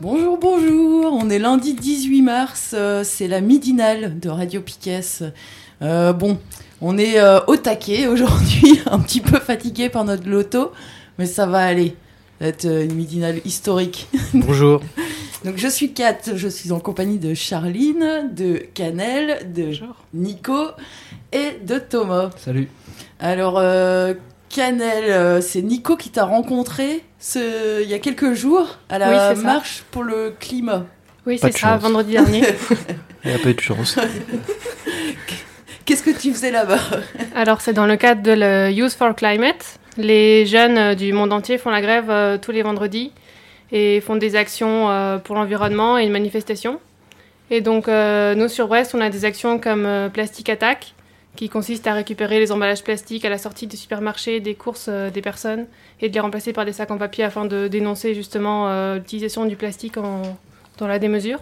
Bonjour, bonjour, on est lundi 18 mars, euh, c'est la midinale de Radio Piquet. Euh, bon, on est euh, au taquet aujourd'hui, un petit peu fatigué par notre loto, mais ça va aller. Ça va être une midinale historique. Bonjour. Donc je suis Kat, je suis en compagnie de Charline, de Canel, de Nico et de Thomas. Salut. Alors euh, Canel, euh, c'est Nico qui t'a rencontré ce... il y a quelques jours à la Oui, c'est ça. marche pour le climat. Oui, c'est ça, chance. vendredi dernier. Il y a pas eu de chance. Qu'est-ce que tu faisais là-bas? Alors, c'est dans le cadre de le Youth for Climate. Les jeunes euh, du monde entier font la grève euh, tous les vendredis et font des actions euh, pour l'environnement et une manifestation. Et donc, euh, nous, sur Brest, on a des actions comme euh, Plastic Attack, qui consiste à récupérer les emballages plastiques à la sortie des supermarchés, des courses des personnes, et de les remplacer par des sacs en papier afin de dénoncer justement l'utilisation du plastique en- dans la démesure.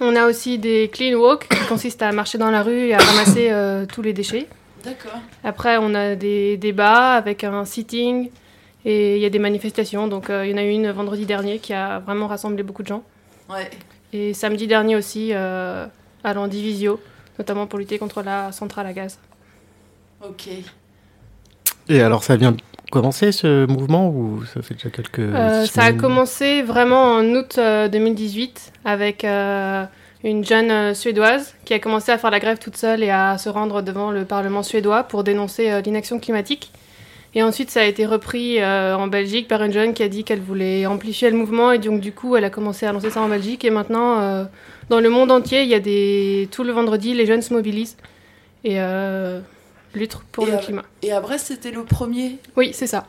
On a aussi des clean walk, qui consistent à marcher dans la rue et à ramasser euh, tous les déchets. D'accord. Après, on a des débats avec un sitting et il y a des manifestations. Donc, euh, il y en a eu une vendredi dernier qui a vraiment rassemblé beaucoup de gens. Ouais. Et samedi dernier aussi, euh, à l'Andivisio, notamment pour lutter contre la centrale à gaz. Ok. Et alors, ça vient de commencer ce mouvement ou ça fait déjà quelques Euh, ça a commencé vraiment en août euh, 2018 avec euh, une jeune suédoise qui a commencé à faire la grève toute seule et à se rendre devant le Parlement suédois pour dénoncer euh, l'inaction climatique. Et ensuite, ça a été repris euh, en Belgique par une jeune qui a dit qu'elle voulait amplifier le mouvement et donc du coup, elle a commencé à lancer ça en Belgique. Et maintenant, euh, dans le monde entier, il y a des tout le vendredi, les jeunes se mobilisent et euh, luttent pour Et le à- climat. Et à Brest, c'était le premier Oui, c'est ça.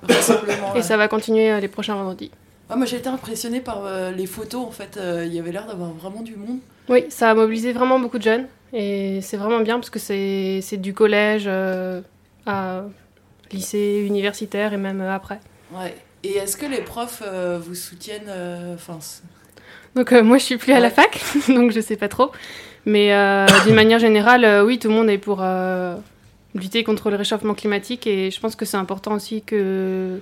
Et ça va continuer les prochains vendredis. Ah, moi, j'ai été impressionnée par les photos. En fait, il y avait l'air d'avoir vraiment du monde. Oui, ça a mobilisé vraiment beaucoup de jeunes et c'est vraiment bien parce que c'est c'est du collège à lycée, universitaire et même euh, après. Ouais. Et est-ce que les profs euh, vous soutiennent euh, Enfin, Donc moi je suis plus à la fac, donc je sais pas trop. Mais d'une manière générale, oui, tout le monde est pour lutter contre le réchauffement climatique et je pense que c'est important aussi que...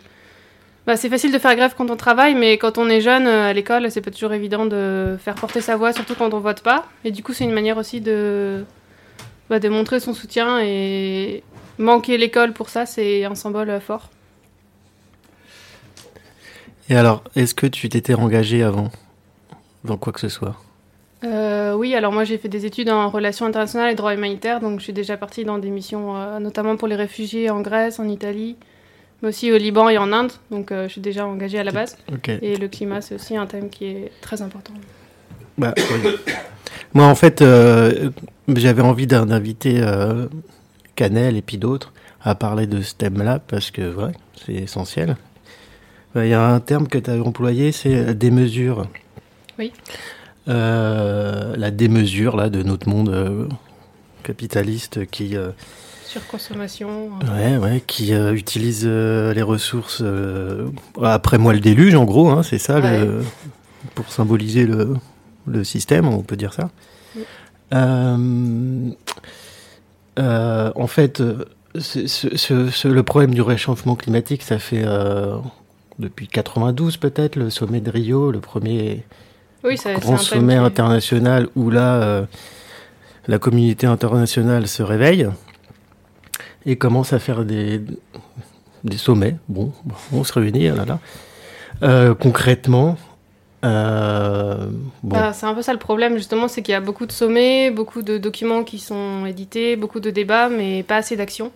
Bah, c'est facile de faire grève quand on travaille, mais quand on est jeune à l'école, c'est pas toujours évident de faire porter sa voix, surtout quand on vote pas. Et du coup, c'est une manière aussi de, bah, de montrer son soutien et manquer l'école pour ça, c'est un symbole euh, fort. Et alors, est-ce que tu t'étais engagé avant dans quoi que ce soit? Euh, oui, alors moi j'ai fait des études en relations internationales et droit humanitaire, donc je suis déjà partie dans des missions, euh, notamment pour les réfugiés en Grèce, en Italie, mais aussi au Liban et en Inde, donc euh, je suis déjà engagée à la base. Et le climat, c'est aussi un thème qui est très important. Bah, oui. Moi, en fait, j'avais envie d'in- d'inviter Canel et puis d'autres à parler de ce thème-là parce que ouais, c'est essentiel. Bah, Il y a un terme que tu as employé, c'est la démesure. Oui. Euh, la démesure là de notre monde euh, capitaliste qui euh, Surconsommation. euh, ouais ouais qui euh, utilise euh, les ressources euh, après moi le déluge en gros hein, c'est ça le, pour symboliser le, le système on peut dire ça Oui. Euh, en fait euh, ce- ce- ce- ce- le problème du réchauffement climatique ça fait euh, depuis 92 peut-être le sommet de Rio le premier Oui, ça- grand sommet international où là, euh, la communauté internationale se réveille et commence à faire des, des sommets. Bon, on se réunit, là, là. Euh, concrètement, euh, bon, Bah, c'est un peu ça le problème, justement, c'est qu'il y a beaucoup de sommets, beaucoup de documents qui sont édités, beaucoup de débats, mais pas assez d'actions.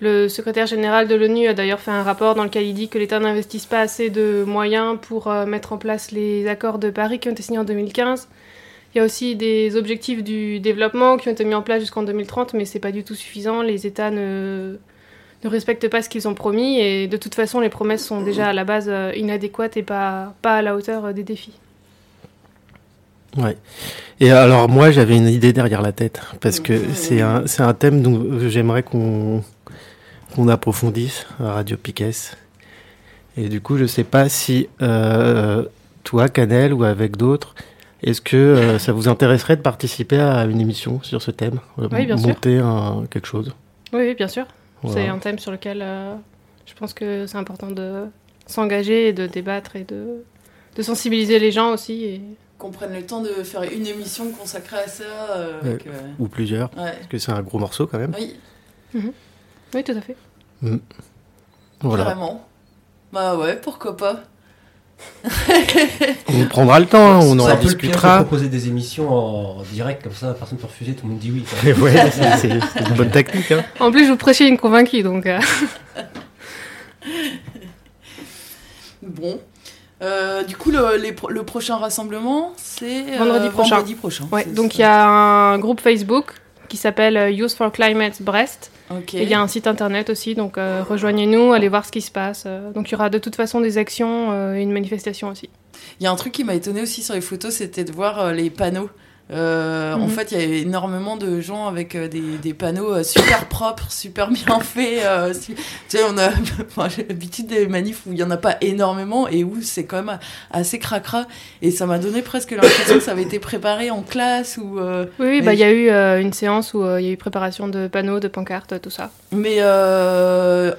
Le secrétaire général de l'ONU a d'ailleurs fait un rapport dans lequel il dit que l'État n'investisse pas assez de moyens pour euh, mettre en place les accords de Paris qui ont été signés en 2015 Il y a aussi des objectifs du développement qui ont été mis en place jusqu'en 2030, mais c'est pas du tout suffisant. Les États ne, ne respectent pas ce qu'ils ont promis et de toute façon, les promesses sont déjà à la base euh, inadéquates et pas, pas à la hauteur euh, des défis. Ouais. Et alors moi j'avais une idée derrière la tête parce que c'est un c'est un thème dont j'aimerais qu'on qu'on approfondisse à Radio Piquet. Et du coup je sais pas si euh, toi Canel ou avec d'autres est-ce que euh, ça vous intéresserait de participer à une émission sur ce thème? Oui, bien sûr. Monter un, quelque chose? Oui, oui, bien sûr. Voilà. C'est un thème sur lequel euh, je pense que c'est important de s'engager et de débattre et de, de sensibiliser les gens aussi. Et... Qu'on prenne le temps de faire une émission consacrée à ça. euh, avec, euh, Ou plusieurs ouais. Parce que c'est un gros morceau quand même. Oui, Oui, tout à fait. Voilà. carrément. Bah ouais, pourquoi pas. On prendra le temps, hein, on en discutera. proposer des émissions en direct comme ça, personne peut refuser, tout le monde dit oui. ouais, c'est une bonne technique. Hein. En plus, je vous prêchez une convaincue, donc euh, Bon. Euh, du coup, le, les pro- le prochain rassemblement, c'est euh, Vendredi prochain. vendredi prochain. ouais. Donc il y a un groupe Facebook qui s'appelle Youth for Climate Brest. Et il y a un site internet aussi, donc euh, rejoignez-nous, allez voir ce qui se passe. Euh, donc il y aura de toute façon des actions euh, et une manifestation aussi. Il y a un truc qui m'a étonné aussi sur les photos, c'était de voir les panneaux. Euh, En Mhm. fait, il y avait énormément de gens avec euh, des, des panneaux euh, super propres, super bien faits. euh, tu sais, on a enfin, j'ai l'habitude des manifs où il y en a pas énormément et où c'est quand même assez cracra. Et ça m'a donné presque l'impression que ça avait été préparé en classe ou. Oui, oui Mais bah, il y a eu une séance où il y a eu préparation de panneaux, de pancartes, tout ça. mais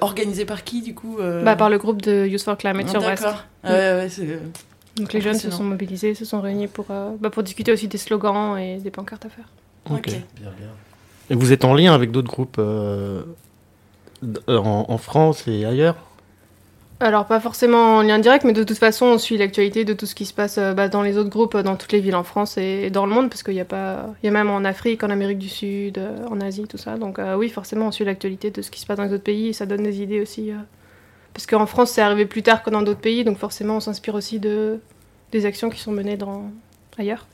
organisé par qui du coup Bah, par le groupe de Youth for Climate sur Brest. D'accord. Ouais, ouais, Donc les jeunes se sont mobilisés, se sont réunis pour, euh, bah, pour discuter aussi des slogans et des pancartes à faire. Ok. Bien, bien. Et vous êtes en lien avec d'autres groupes euh, en, en France et ailleurs? Alors pas forcément en lien direct, mais de toute façon on suit l'actualité de tout ce qui se passe euh, bah, dans les autres groupes, dans toutes les villes en France et dans le monde, parce qu'il y a pas, il y a même en Afrique, en Amérique du Sud, euh, en Asie, tout ça. Donc euh, oui, forcément on suit l'actualité de ce qui se passe dans les autres pays et ça donne des idées aussi. Parce qu'en France c'est arrivé plus tard que dans d'autres pays, donc forcément on s'inspire aussi de des actions qui sont menées dans ailleurs.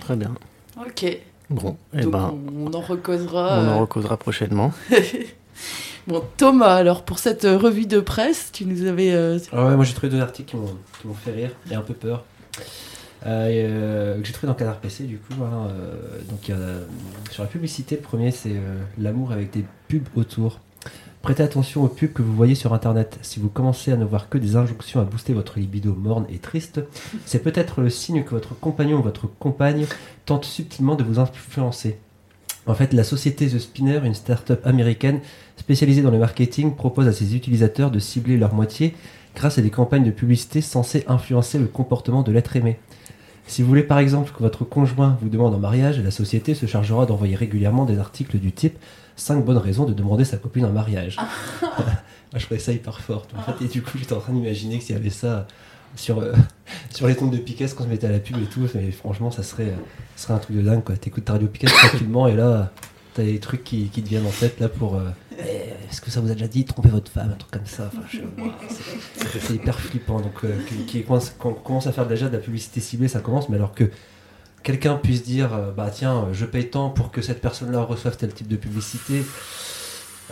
Très bien. Ok. Bon, eh Donc ben, on, en recausera. on en euh, recausera prochainement. Bon, Thomas, alors pour cette euh, revue de presse, tu nous avais. euh, Ah ouais, moi j'ai trouvé deux articles qui m'ont fait rire et un peu peur. Euh, et, euh, que j'ai trouvé dans Canard PC du coup. hein, euh, donc euh, sur la publicité, le premier c'est euh, l'amour avec des pubs autour. Prêtez attention aux pubs que vous voyez sur internet. Si vous commencez à ne voir que des injonctions à booster votre libido morne et triste, c'est peut-être le signe que votre compagnon ou votre compagne tente subtilement de vous influencer. En fait, la société The Spinner, une start-up américaine spécialisée dans le marketing, propose à ses utilisateurs de cibler leur moitié grâce à des campagnes de publicité censées influencer le comportement de l'être aimé. Si vous voulez par exemple que votre conjoint vous demande en mariage, la société se chargera d'envoyer régulièrement des articles du type 5 bonnes raisons de demander sa copine en mariage. Moi je trouvais ça hyper fort. En fait, et du coup j'étais en train d'imaginer que s'il y avait ça sur, euh, sur les comptes de Piquet quand on se mettait à la pub et tout, mais franchement ça serait, ça serait un truc de dingue quoi. T'écoutes radio Piquet tranquillement et là t'as des trucs qui, qui te viennent en tête là pour... euh, Eh, Est-ce que ça vous a déjà dit tromper votre femme, un truc comme ça? Enfin, c'est- C'est hyper flippant. Donc, euh, qui, qui commence, quand on commence à faire déjà de la publicité ciblée, ça commence, mais alors que quelqu'un puisse dire euh, bah tiens, euh, je paye tant pour que cette personne-là reçoive tel type de publicité,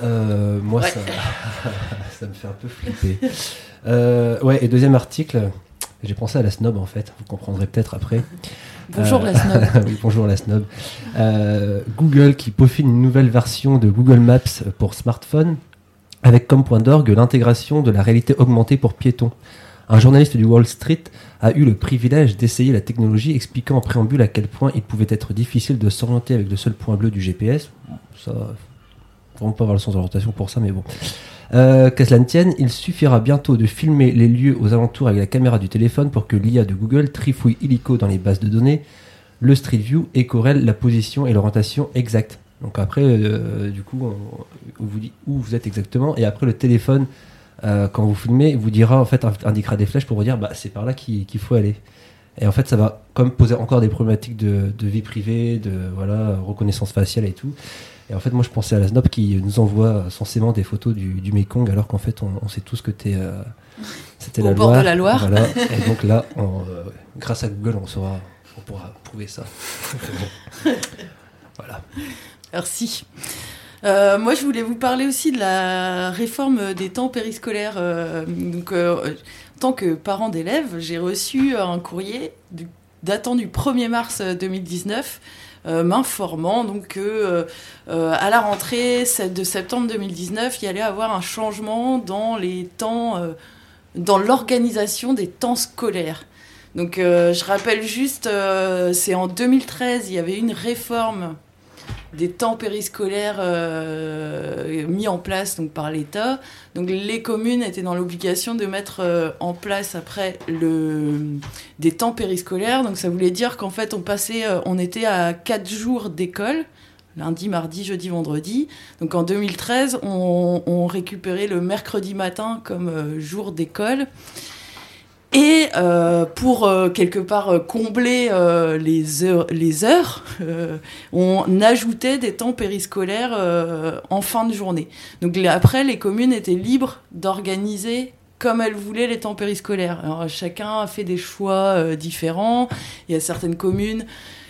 euh, moi Ouais. ça, ça me fait un peu flipper. Euh, ouais, et deuxième article, j'ai pensé à la snob en fait, vous comprendrez peut-être après. Bonjour Euh, la snob. oui, bonjour la snob. Google qui peaufine une nouvelle version de Google Maps pour smartphone avec comme point d'orgue l'intégration de la réalité augmentée pour piétons. Un journaliste du Wall Street a eu le privilège d'essayer la technologie expliquant en préambule à quel point il pouvait être difficile de s'orienter avec le seul point bleu du GPS. Ça, vraiment pas avoir le sens d'orientation pour ça, mais bon. Euh, Qu'à cela ne tienne, il suffira bientôt de filmer les lieux aux alentours avec la caméra du téléphone pour que l'IA de Google trifouille illico dans les bases de données le Street View et corrèle la position et l'orientation exacte. Donc après, euh, du coup, on vous dit où vous êtes exactement et après le téléphone, euh, quand vous filmez, vous dira en fait indiquera des flèches pour vous dire bah c'est par là qu'il faut aller. Et en fait, ça va comme poser encore des problématiques de, de vie privée, de voilà reconnaissance faciale et tout. Et en fait, moi, je pensais à la SNOP qui nous envoie censément des photos du, du Mekong, alors qu'en fait, on, on sait tous que t'es, euh, c'était Au la bord Loire. de la Loire. Voilà. Et donc là, on, euh, grâce à Google, on saura on pourra prouver ça. voilà. Merci. Euh, moi, je voulais vous parler aussi de la réforme des temps périscolaires. Euh, donc, euh, en tant que parent d'élèves, j'ai reçu un courrier datant du 1er mars 2019 m'informant donc que à la rentrée de septembre 2019, il y allait avoir un changement dans les temps, dans l'organisation des temps scolaires. Donc, je rappelle juste, c'est en 2013, il y avait une réforme des temps périscolaires euh, mis en place par l'État. Donc les communes étaient dans l'obligation de mettre euh, en place après le, des temps périscolaires. Donc ça voulait dire qu'en fait on passait, euh, on était à 4 jours d'école lundi, mardi, jeudi, vendredi. Donc en 2013, on, on récupérait le mercredi matin comme jour d'école. Et euh, pour euh, quelque part euh, combler les heures, les heures on ajoutait des temps périscolaires en fin de journée. Donc après, les communes étaient libres d'organiser comme elles voulaient les temps périscolaires. Alors, chacun a fait des choix différents. Il y a certaines communes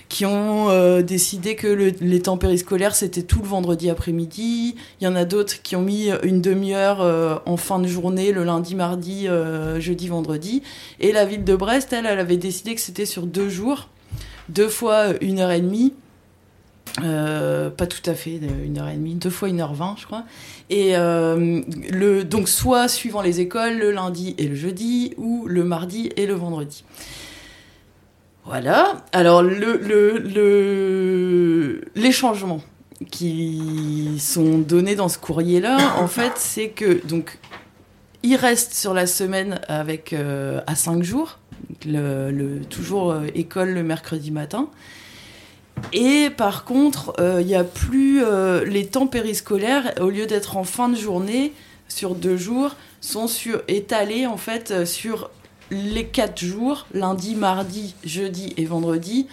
qui ont euh, décidé que les temps périscolaires, c'était tout le vendredi après-midi. Il y en a d'autres qui ont mis une demi-heure euh, en fin de journée, le lundi, mardi, euh, jeudi, vendredi. Et la ville de Brest, elle, elle avait décidé que c'était sur deux jours, deux fois une heure et demie. pas tout à fait une heure et demie, deux fois une heure vingt, je crois. Et donc soit suivant les écoles, le lundi et le jeudi, ou le mardi et le vendredi. Voilà. Alors, le, le, les changements qui sont donnés dans ce courrier-là, en fait, c'est que donc il reste sur la semaine avec euh, à 5 jours, toujours euh, école le mercredi matin. Et par contre, euh, il n'y a plus les temps périscolaires, au lieu d'être en fin de journée, sur deux jours, sont sur, étalés en fait sur les quatre jours, lundi, mardi, jeudi et vendredi,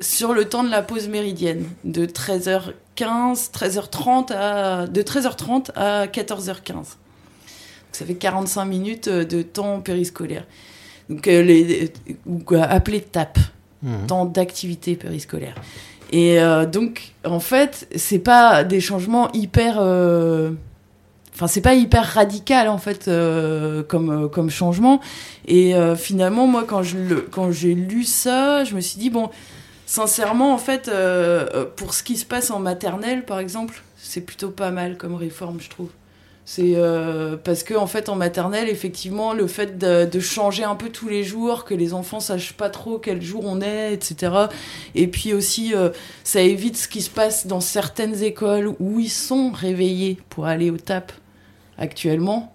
sur le temps de la pause méridienne, de 13h15, 13h30 à, de 13h30 à 14h15. ça fait 45 minutes de temps périscolaire. Donc, euh, les, ou appelé TAP, mmh. temps d'activité périscolaire. Et euh, donc, en fait, c'est pas des changements hyper. Euh, enfin c'est pas hyper radical en fait euh, comme euh, comme changement. Et euh, finalement moi quand je le, quand j'ai lu ça je me suis dit bon sincèrement en fait pour ce qui se passe en maternelle par exemple c'est plutôt pas mal comme réforme je trouve. C'est parce que en fait en maternelle effectivement le fait de, de, changer un peu tous les jours que les enfants sachent pas trop quel jour on est etc et puis aussi ça évite ce qui se passe dans certaines écoles où ils sont réveillés pour aller au TAP actuellement.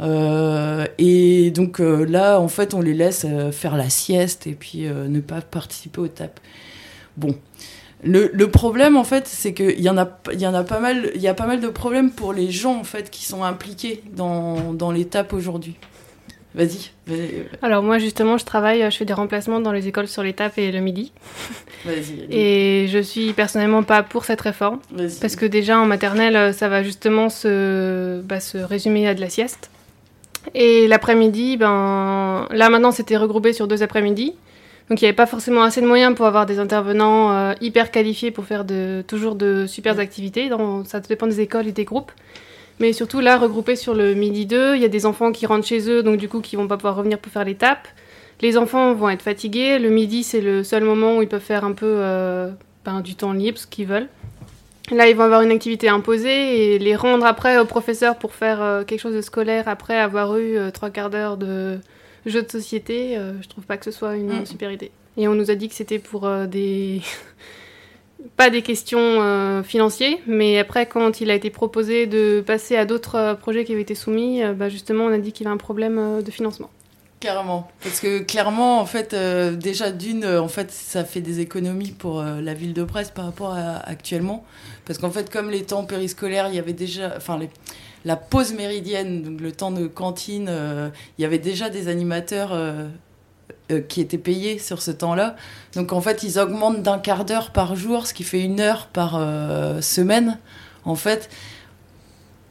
Euh, et donc euh, là, en fait, on les laisse euh, faire la sieste et puis ne pas participer au TAP. Bon. Le, le problème, en fait, c'est qu'il y en a, y pas mal, y a pas mal de problèmes pour les gens, en fait, qui sont impliqués dans, dans les TAP aujourd'hui. Vas-y. Alors moi justement, je travaille, je fais des remplacements dans les écoles sur l'étape et le midi. Vas-y. Et je suis personnellement pas pour cette réforme. Parce que déjà en maternelle, ça va justement se, bah, se résumer à de la sieste. Et l'après-midi, ben, là maintenant c'était regroupé sur deux après-midi. Donc il n'y avait pas forcément assez de moyens pour avoir des intervenants euh, hyper qualifiés pour faire de, toujours de super activités. Donc, ça dépend des écoles et des groupes. Mais surtout là, regroupés sur le midi 2, il y a des enfants qui rentrent chez eux, donc du coup qui vont pas pouvoir revenir pour faire l'étape. Les enfants vont être fatigués. Le midi, c'est le seul moment où ils peuvent faire un peu euh, ben, du temps libre, ce qu'ils veulent. Là, ils vont avoir une activité imposée et les rendre après au professeur pour faire euh, quelque chose de scolaire après avoir eu euh, trois quarts d'heure de jeu de société. je trouve pas que ce soit une mm. super idée. Et on nous a dit que c'était pour des pas des questions euh, financières, mais après, quand il a été proposé de passer à d'autres euh, projets qui avaient été soumis, euh, bah, justement, on a dit qu'il y avait un problème de financement. Carrément, parce que clairement, en fait, déjà d'une, en fait, ça fait des économies pour la ville de Brest par rapport à actuellement, parce qu'en fait, comme les temps périscolaires, il y avait déjà, enfin, la pause méridienne, donc le temps de cantine, il y avait déjà des animateurs euh, qui étaient payés sur ce temps-là. Donc en fait, ils augmentent d'un quart d'heure par jour, ce qui fait une heure par euh, semaine, en fait.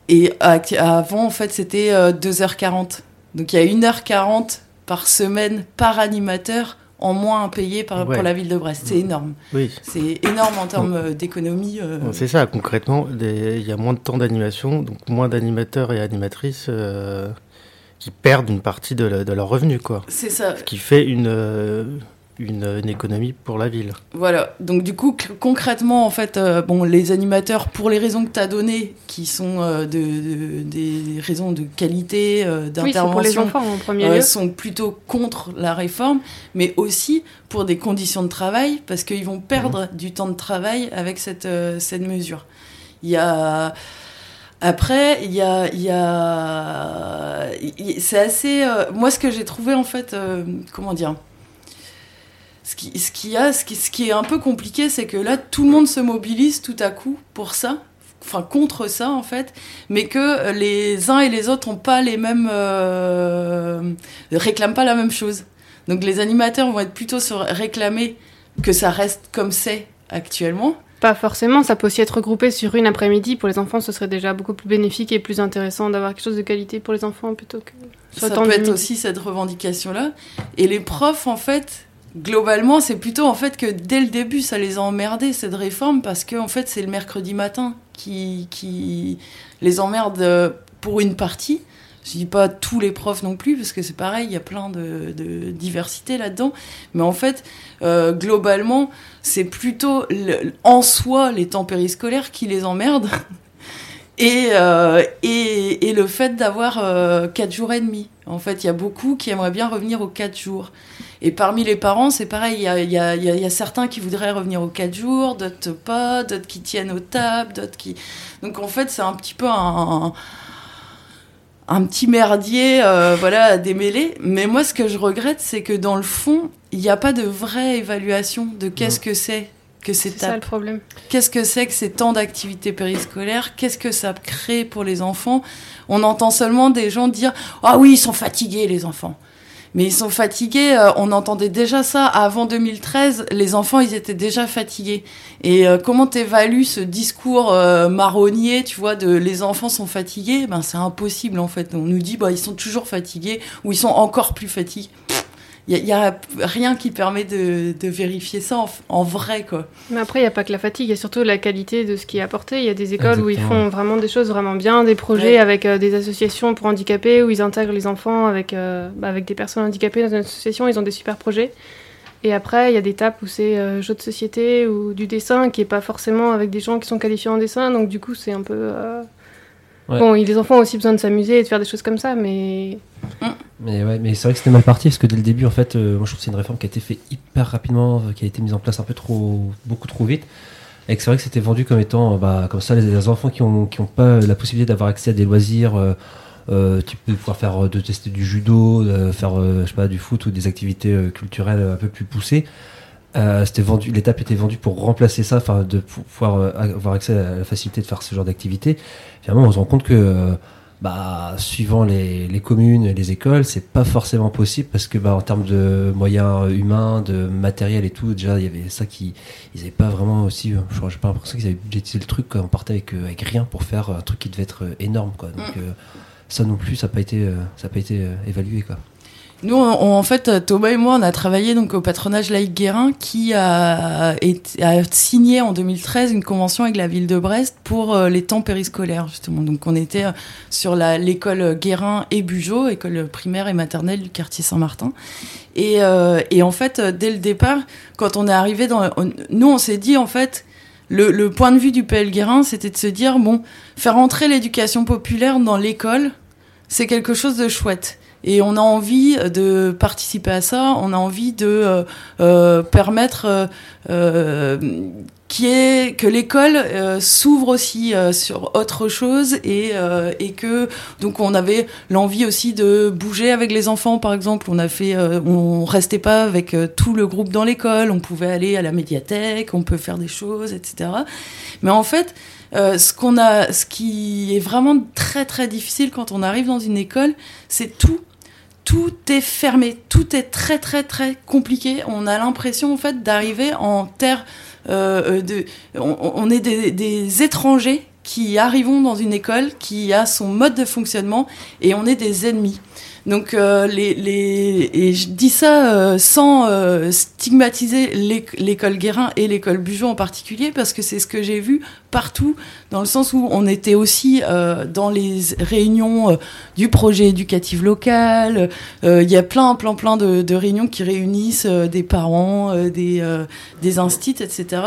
Et avant, en fait, c'était 2h40. Euh, Donc il y a 1h40 par semaine par animateur en moins à payer par, Ouais. pour la ville de Brest. C'est énorme. Oui. C'est énorme en termes euh, d'économie. euh. C'est ça, concrètement, il y a moins de temps d'animation, donc moins d'animateurs et animatrices euh, qui perdent une partie de, la- de leur revenu, quoi. C'est ça. Ce qui fait une, euh, une, une économie pour la ville. Voilà. Donc du coup, concrètement, en fait, euh, bon, les animateurs, pour les raisons que tu as données, qui sont euh, de, de- des raisons de qualité, euh, Oui, c'est pour les d'intervention, enfants en premier euh, lieu. sont plutôt contre la réforme, mais aussi pour des conditions de travail, parce qu'ils vont perdre du temps de travail avec cette, euh, cette mesure. Il y a... Après, il y a... Y a... C'est assez... euh, Moi, ce que j'ai trouvé, en fait, euh, comment dire ce qui, ce, qui a, ce, qui, ce qui est un peu compliqué, c'est que là, tout le monde se mobilise tout à coup pour ça, enfin contre ça en fait, mais que les uns et les autres ont pas les mêmes, euh, réclament pas la même chose. Donc les animateurs vont être plutôt sur réclamer que ça reste comme c'est actuellement. Pas forcément, ça peut aussi être regroupé sur une après-midi. Pour les enfants, ce serait déjà beaucoup plus bénéfique et plus intéressant d'avoir quelque chose de qualité pour les enfants plutôt que le Ça peut être midi. aussi cette revendication-là. Et les profs, en fait, globalement, c'est plutôt en fait que dès le début, ça les a emmerdés, cette réforme, parce que en fait, c'est le mercredi matin qui, qui les emmerde euh, pour une partie. Je dis pas tous les profs non plus, parce que c'est pareil, il y a plein de, diversité là-dedans. Mais en fait, euh, globalement, c'est plutôt en soi les temps périscolaires qui les emmerdent. Et, euh, et, le fait d'avoir euh, 4 jours et demi. En fait, il y a beaucoup qui aimeraient bien revenir aux 4 jours. Et parmi les parents, c'est pareil, il y a, certains qui voudraient revenir aux 4 jours, d'autres pas, d'autres qui tiennent aux tables, d'autres qui... Donc en fait, c'est un petit peu un petit merdier euh, voilà, à démêler. Mais moi, ce que je regrette, c'est que dans le fond, il n'y a pas de vraie évaluation de qu'est-ce que c'est que ces C'est ça le problème. Qu'est-ce que c'est que ces temps d'activité périscolaire? Qu'est-ce que ça crée pour les enfants? On entend seulement des gens dire Ah oui, ils sont fatigués, les enfants. Mais ils sont fatigués, euh, on entendait déjà ça avant 2013, les enfants ils étaient déjà fatigués. Et euh, comment t'évalues ce discours euh, marronnier, tu vois, de les enfants sont fatigués? Ben c'est impossible en fait. On nous dit bah ils sont toujours fatigués ou ils sont encore plus fatigués. Il y, a rien qui permet de, de vérifier ça en, en vrai quoi. Mais après, il n'y a pas que la fatigue, il y a surtout la qualité de ce qui est apporté. Il y a des écoles où ils font vraiment des choses vraiment bien, des projets Ouais. avec euh, des associations pour handicapés, où ils intègrent les enfants avec, euh, bah, avec des personnes handicapées dans une association, ils ont des super projets. Et après, il y a des tapes où c'est euh, jeux de société ou du dessin qui est pas forcément avec des gens qui sont qualifiés en dessin, donc du coup, c'est un peu. Ouais. Bon, les enfants ont aussi besoin de s'amuser et de faire des choses comme ça, mais Mais ouais, mais c'est vrai que c'était mal parti parce que dès le début, en fait, euh, moi je trouve que c'est une réforme qui a été faite hyper rapidement, euh, qui a été mise en place un peu trop, beaucoup trop vite. Et que c'est vrai que c'était vendu comme étant, euh, bah, comme ça, les, les enfants qui ont, qui ont pas la possibilité d'avoir accès à des loisirs, euh, euh, tu peux pouvoir faire, de tester du judo, de faire, euh, je sais pas, du foot ou des activités culturelles un peu plus poussées. Euh, c'était vendu, l'étape était vendue pour remplacer ça, enfin, de pou- pouvoir euh, avoir accès à la facilité de faire ce genre d'activité. Finalement, on se rend compte que, euh, bah, suivant les, les communes et les écoles, c'est pas forcément possible parce que, bah, en termes de moyens humains, de matériel et tout, déjà, il y avait ça qui, ils avaient pas vraiment aussi, je crois, j'ai pas l'impression qu'ils avaient budgétisé le truc, quoi. On partait avec, avec rien pour faire un truc qui devait être énorme, quoi. Donc, euh, ça non plus, ça n'a pas été, ça a pas été évalué, quoi. Nous, en fait, Thomas et moi, on a travaillé donc au patronage laïque Guérin qui a, signé en 2013 une convention avec la ville de Brest pour euh, les temps périscolaires, justement. Donc, on était euh, sur l'école Guérin et Bugeaud, école primaire et maternelle du quartier Saint-Martin. Et, euh, en fait, dès le départ, quand on est arrivé dans... nous, on s'est dit, en fait, le, le point de vue du PL Guérin, c'était de se dire, bon, faire entrer l'éducation populaire dans l'école, c'est quelque chose de chouette. Et on a envie de participer à ça, on a envie de euh, euh, permettre euh, que l'école s'ouvre aussi sur autre chose et, et que donc on avait l'envie aussi de bouger avec les enfants par exemple. On a fait on restait pas avec tout le groupe dans l'école. On pouvait aller à la médiathèque on peut faire des choses etc mais en fait euh, ce qu'on a ce qui est vraiment très très difficile quand on arrive dans une école c'est tout tout est fermé, tout est très très très compliqué. On a l'impression en fait d'arriver en terre euh, de, on, est des, étrangers qui arrivons dans une école qui a son mode de fonctionnement et on est des ennemis. Donc euh, les, les et je dis ça euh, sans euh, stigmatiser l'éc- l'école Guérin et l'école Bugeaud en particulier parce que c'est ce que j'ai vu partout dans le sens où on était aussi euh, dans les réunions euh, du projet éducatif local. Euh, Il y a plein plein plein de, réunions qui réunissent euh, des parents, des des instits, etc.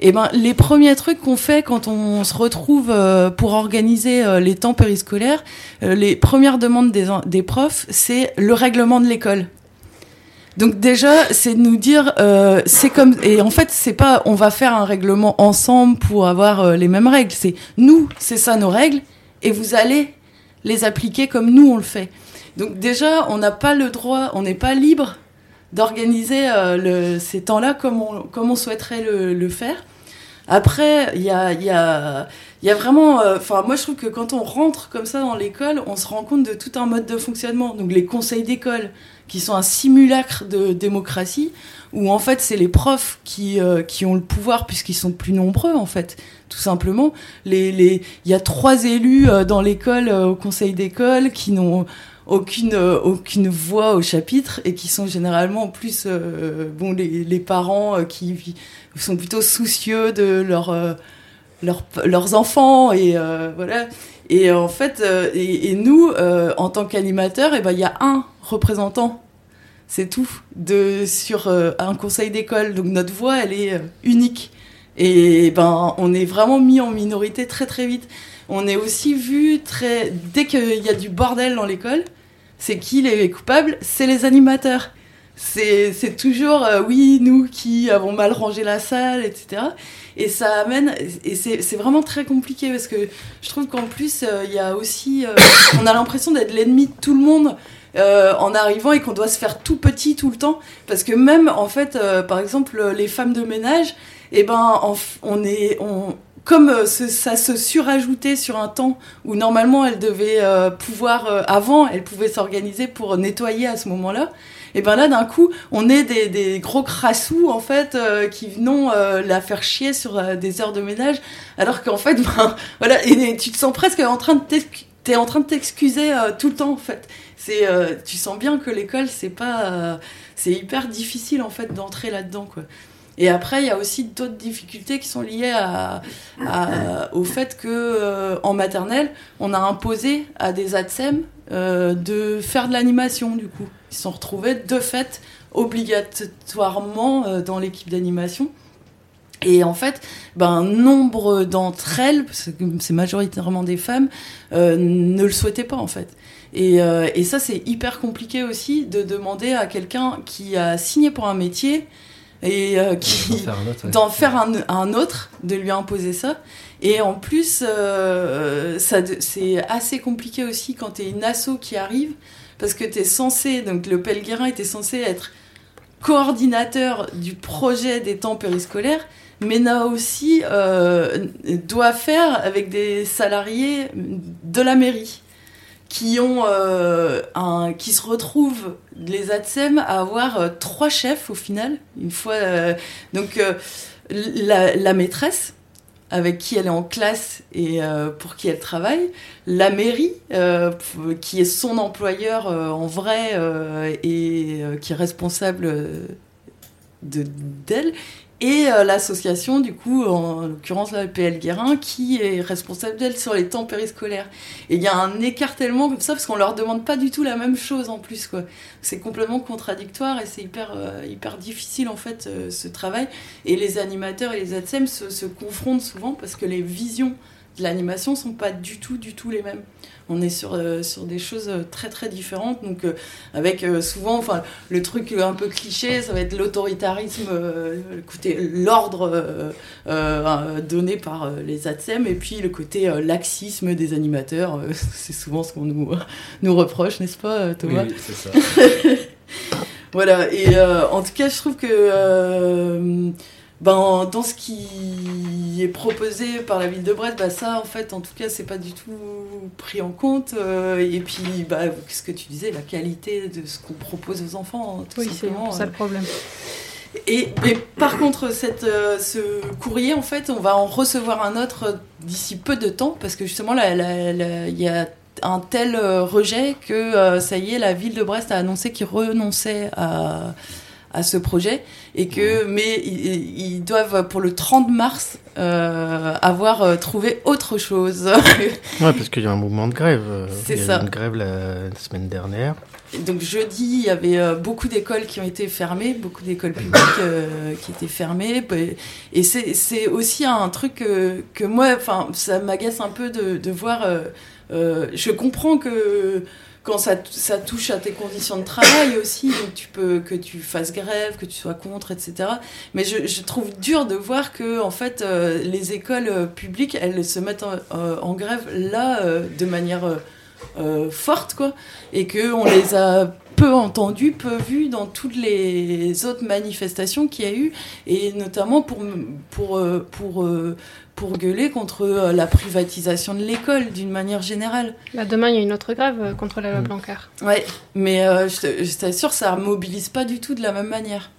Et ben les premiers trucs qu'on fait quand on se retrouve pour organiser les temps périscolaires, les premières demandes des, des profs, c'est le règlement de l'école. Donc déjà, c'est de nous dire, euh, c'est comme et en fait, c'est pas, on va faire un règlement ensemble pour avoir euh, les mêmes règles. C'est nous, c'est ça nos règles, et vous allez les appliquer comme nous on le fait. Donc déjà, on n'a pas le droit, on n'est pas libre d'organiser euh, ces temps-là comme on, comme on souhaiterait le, le faire. Après, il y a, y, a, y a vraiment... euh, Enfin, moi, je trouve que quand on rentre comme ça dans l'école, on se rend compte de tout un mode de fonctionnement. Donc, les conseils d'école, qui sont un simulacre de démocratie, où en fait, c'est les profs qui, euh, qui ont le pouvoir, puisqu'ils sont plus nombreux, en fait, tout simplement. Les, les... Il y a trois élus euh, dans l'école, euh, au conseil d'école, qui n'ont aucune, euh, aucune voix au chapitre et qui sont généralement en plus euh, bon, les, les parents qui sont plutôt soucieux de leur, leur- leurs enfants et euh, voilà. Et en fait, euh, et, nous, euh, en tant qu'animateurs, eh ben, il y a un représentant. C'est tout de sur euh, un conseil d'école. Donc notre voix, elle est euh, unique. Et ben, on est vraiment mis en minorité très très vite. On est aussi vu très dès qu'il y a du bordel dans l'école, c'est qui les coupables? C'est les animateurs. C'est toujours euh, oui nous qui avons mal rangé la salle, etc. Et ça amène et c'est vraiment très compliqué parce que je trouve qu'en plus euh, il y a aussi euh, on a l'impression d'être l'ennemi de tout le monde. en arrivant et qu'on doit se faire tout petit tout le temps parce que même en fait par exemple les femmes de ménage et ben en f- on est on comme ça se surajoutait sur un temps où normalement elles devaient pouvoir avant elles pouvaient s'organiser pour nettoyer à ce moment-là et ben là d'un coup on est des, gros crassous en fait euh, qui venons euh, la faire chier sur euh, des heures de ménage. Alors qu'en fait ben voilà tu te sens presque en train de t'es en train de t'excuser tout le temps en fait. C'est tu sens bien que l'école c'est pas c'est hyper difficile en fait d'entrer là-dedans quoi. Et après, il y a aussi d'autres difficultés qui sont liées au fait que en maternelle, on a imposé à des ATSEM de faire de l'animation. Du coup, sont retrouvés de fait obligatoirement euh, dans l'équipe d'animation. Et en fait, ben, nombre d'entre elles, parce que c'est majoritairement des femmes, euh, ne le souhaitaient pas en fait. Et, euh, et ça, c'est hyper compliqué aussi de demander à quelqu'un qui a signé pour un métier et euh, qui, D'en faire un autre, ouais. d'en faire un, un autre, de lui imposer ça. Et en plus, euh, c'est assez compliqué aussi quand tu es une asso qui arrive, parce que tu es censé, donc le Pelguerin était censé être coordinateur du projet des temps périscolaires, mais n'a aussi euh, doit faire avec des salariés de la mairie qui ont euh, un qui se retrouvent les ATSEM à avoir euh, trois chefs au final une fois euh, donc euh, la, la maîtresse avec qui elle est en classe et euh, pour qui elle travaille, la mairie, euh, qui est son employeur euh, en vrai et qui est responsable de d'elle, et euh, l'association, du coup, en l'occurrence la PL Guérin, qui est responsable d'elle sur les temps périscolaires. Et il y a un écartèlement comme ça, parce qu'on leur demande pas du tout la même chose en plus, quoi. C'est complètement contradictoire et c'est hyper, euh, hyper difficile, en fait, euh, ce travail. Et les animateurs et les ATSEM se, se confrontent souvent parce que les visions de l'animation sont pas du tout, du tout les mêmes. On est sur, euh, sur des choses euh, très très différentes, donc euh, avec euh, souvent, enfin, le truc un peu cliché, ça va être l'autoritarisme, le côté l'ordre donné par les ATSEM, et puis le côté laxisme des animateurs. c'est souvent ce qu'on nous, nous reproche, n'est-ce pas, Thomas oui, c'est ça. voilà, et en tout cas, je trouve que ben, dans ce qui est proposé par la ville de Brest, bah, ça, en fait, en tout cas, c'est pas du tout pris en compte. euh, et puis, bah, ce que tu disais, la qualité de ce qu'on propose aux enfants, tout Oui, c'est simplement. ça le problème. Et, mais par contre, cette, euh, ce courrier, en fait, on va en recevoir un autre d'ici peu de temps, parce que justement, il y a un tel euh, rejet que euh, ça y est, la ville de Brest a annoncé qu'il renonçait à, à ce projet et que mais ils, ils doivent pour le 30 mars euh, avoir euh, trouvé autre chose. Ouais, parce qu'il y a un mouvement de grève. euh, C'est ça. eu une grève la semaine dernière. Et Donc jeudi, il y avait beaucoup d'écoles qui ont été fermées, beaucoup d'écoles publiques euh, qui étaient fermées. Et c'est aussi un truc que, que moi, enfin, ça m'agace un peu de, de voir. euh, je comprends que quand ça, touche à tes conditions de travail aussi, donc tu peux que tu fasses grève, que tu sois contre, etc. Mais je, trouve dur de voir que en fait euh, les écoles euh, publiques, elles se mettent en, euh, en grève là de manière forte, quoi et que on les a peu entendus, peu vus dans toutes les autres manifestations qu'il y a eu, et notamment pour, pour, euh, pour, euh, pour gueuler contre euh, la privatisation de l'école d'une manière générale. Bah, demain, il y a une autre grève euh, contre la loi Mm. Blanquer. Ouais, mais euh, je t'assure, ça mobilise pas du tout de la même manière.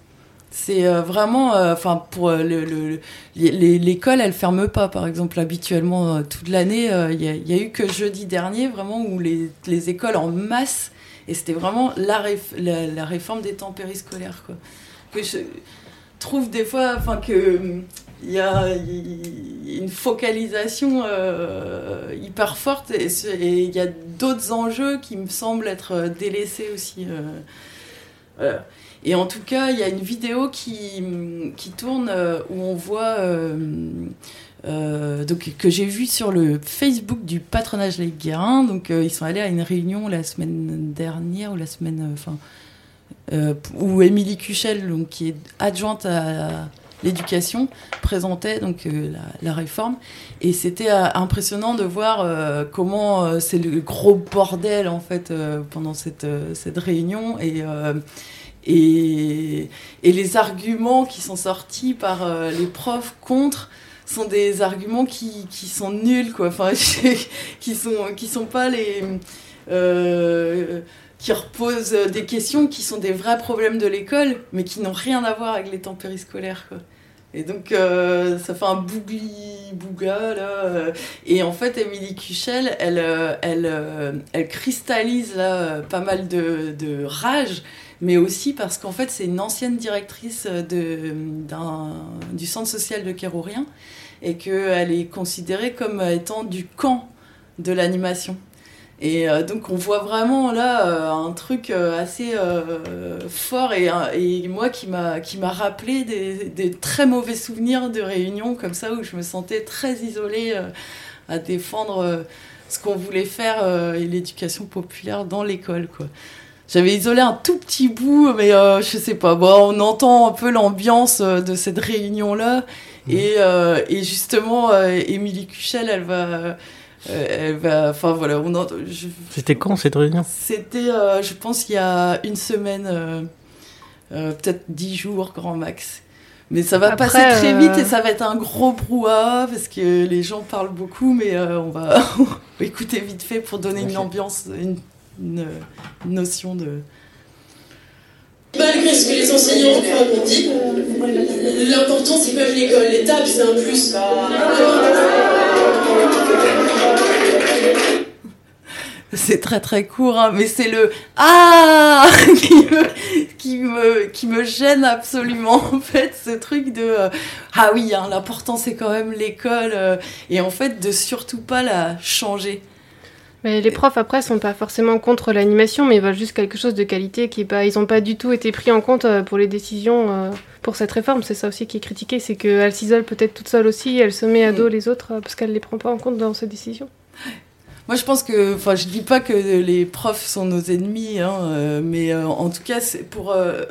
C'est euh, vraiment, euh, enfin, pour euh, le- l'école, elle ferme pas, par exemple, habituellement, euh, toute l'année. euh, Il y, il y a eu que jeudi dernier, vraiment, où les, les écoles en masse, et c'était vraiment la, réf- la, réforme des temps périscolaires, quoi. Que je trouve des fois, enfin, que y a, une focalisation euh, hyper forte et il y a d'autres enjeux qui me semblent être euh, délaissés aussi. euh. Et en tout cas, il y a une vidéo qui, qui tourne où on voit. Euh, donc, que j'ai vu sur le Facebook du patronage Les Guérins. Donc, euh, ils sont allés à une réunion la semaine dernière ou la semaine. euh, Enfin. où Émilie Cuchel, donc, qui est adjointe à l'éducation, présentait donc la, réforme. Et c'était impressionnant de voir comment c'est le gros bordel en fait pendant cette, cette réunion et, et, les arguments qui sont sortis par les profs contre sont des arguments qui, qui sont nuls quoi enfin qui sont qui sont pas les euh, qui reposent des questions qui sont des vrais problèmes de l'école mais qui n'ont rien à voir avec les temps périscolaires quoi et donc, euh, ça fait un bougli-bouga, là. euh, Et en fait, Émilie Cuchel, elle, elle, elle cristallise, là, pas mal de, de rage, mais aussi parce qu'en fait, c'est une ancienne directrice de, du centre social de Kérourien, et qu'elle est considérée comme étant du camp de l'animation. Et euh, donc on voit vraiment là euh, un truc euh, assez fort et, moi qui m'a rappelé des, des très mauvais souvenirs de réunions comme ça où je me sentais très isolée à défendre ce qu'on voulait faire et l'éducation populaire dans l'école quoi. J'avais isolé un tout petit bout, mais je sais pas. Bon, on entend un peu l'ambiance de cette réunion là, et, euh, et justement, euh, Émilie Cuchel, elle va, euh, elle va, enfin voilà, on entend, je- C'était quand cette réunion? C'était, euh, je pense, il y a une semaine, euh, euh, peut-être dix jours, grand max. Mais ça va Après, passer très vite et ça va être un gros brouhaha parce que les gens parlent beaucoup, mais euh, on, va, écouter vite fait pour donner une ambiance, une notion de. Malgré ce que les enseignants dit, l'important c'est quand même l'école. L'étape c'est un plus. C'est très très court, hein, mais c'est le ah qui me, qui me qui me gêne absolument en fait ce truc de euh, ah oui hein, l'important c'est quand même l'école euh, et en fait de surtout pas la changer. Mais les profs après sont pas forcément contre l'animation, mais ils veulent juste quelque chose de qualité qui est pas, ils ont pas du tout été pris en compte euh, pour les décisions euh, pour cette réforme. C'est ça aussi qui est critiqué, c'est qu'elle s'isole peut-être toute seule aussi, elle se met à dos les autres euh, parce qu'elle les prend pas en compte dans ses décisions. Moi, je pense que, enfin, je dis pas que les profs sont nos ennemis, hein, mais en tout cas, c'est pour, euh,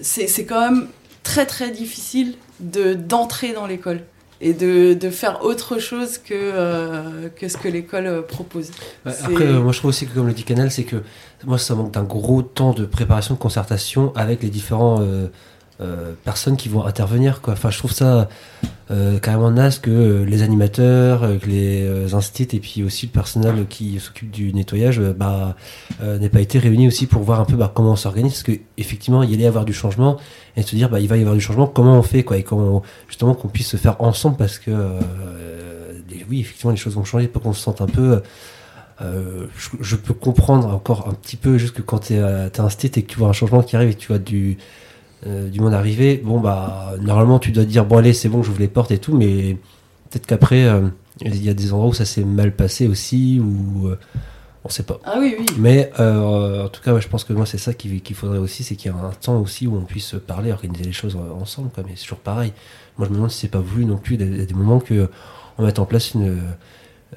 c'est c'est quand même très très difficile de d'entrer dans l'école et de, de faire autre chose que euh, que ce que l'école euh, propose. Après, euh, moi je trouve aussi que comme le dit Canal, c'est que moi ça manque d'un gros temps de préparation, de concertation avec les différents euh, euh, personnes qui vont intervenir. Quoi. Enfin, je trouve ça euh, carrément naze que euh, les animateurs, euh, que les instits et puis aussi le personnel qui s'occupe du nettoyage bah, n'ait pas été réunis aussi pour voir un peu bah, comment on s'organise. Parce qu'effectivement, il y allait y avoir du changement et se dire bah, il va y avoir du changement, comment on fait quoi, et comment justement qu'on puisse se faire ensemble parce que des- oui, effectivement, les choses vont changer pour qu'on se sente un peu euh, je, peux comprendre encore un petit peu juste que quand euh, t'es un et que tu vois un changement qui arrive et que tu vois du euh, du monde arriver, bon bah normalement tu dois te dire bon allez c'est bon j'ouvre les portes et tout, mais peut-être qu'après euh, il y a des endroits où ça s'est mal passé aussi ou euh, on sait pas. Ah oui, oui. Mais en tout cas, ouais, je pense que moi, c'est ça qu'il faudrait aussi, c'est qu'il y ait un temps aussi où on puisse parler, organiser les choses ensemble. Quoi. Mais c'est toujours pareil. Moi, je me demande si c'est pas voulu non plus. Il y a des moments que on mette en place une,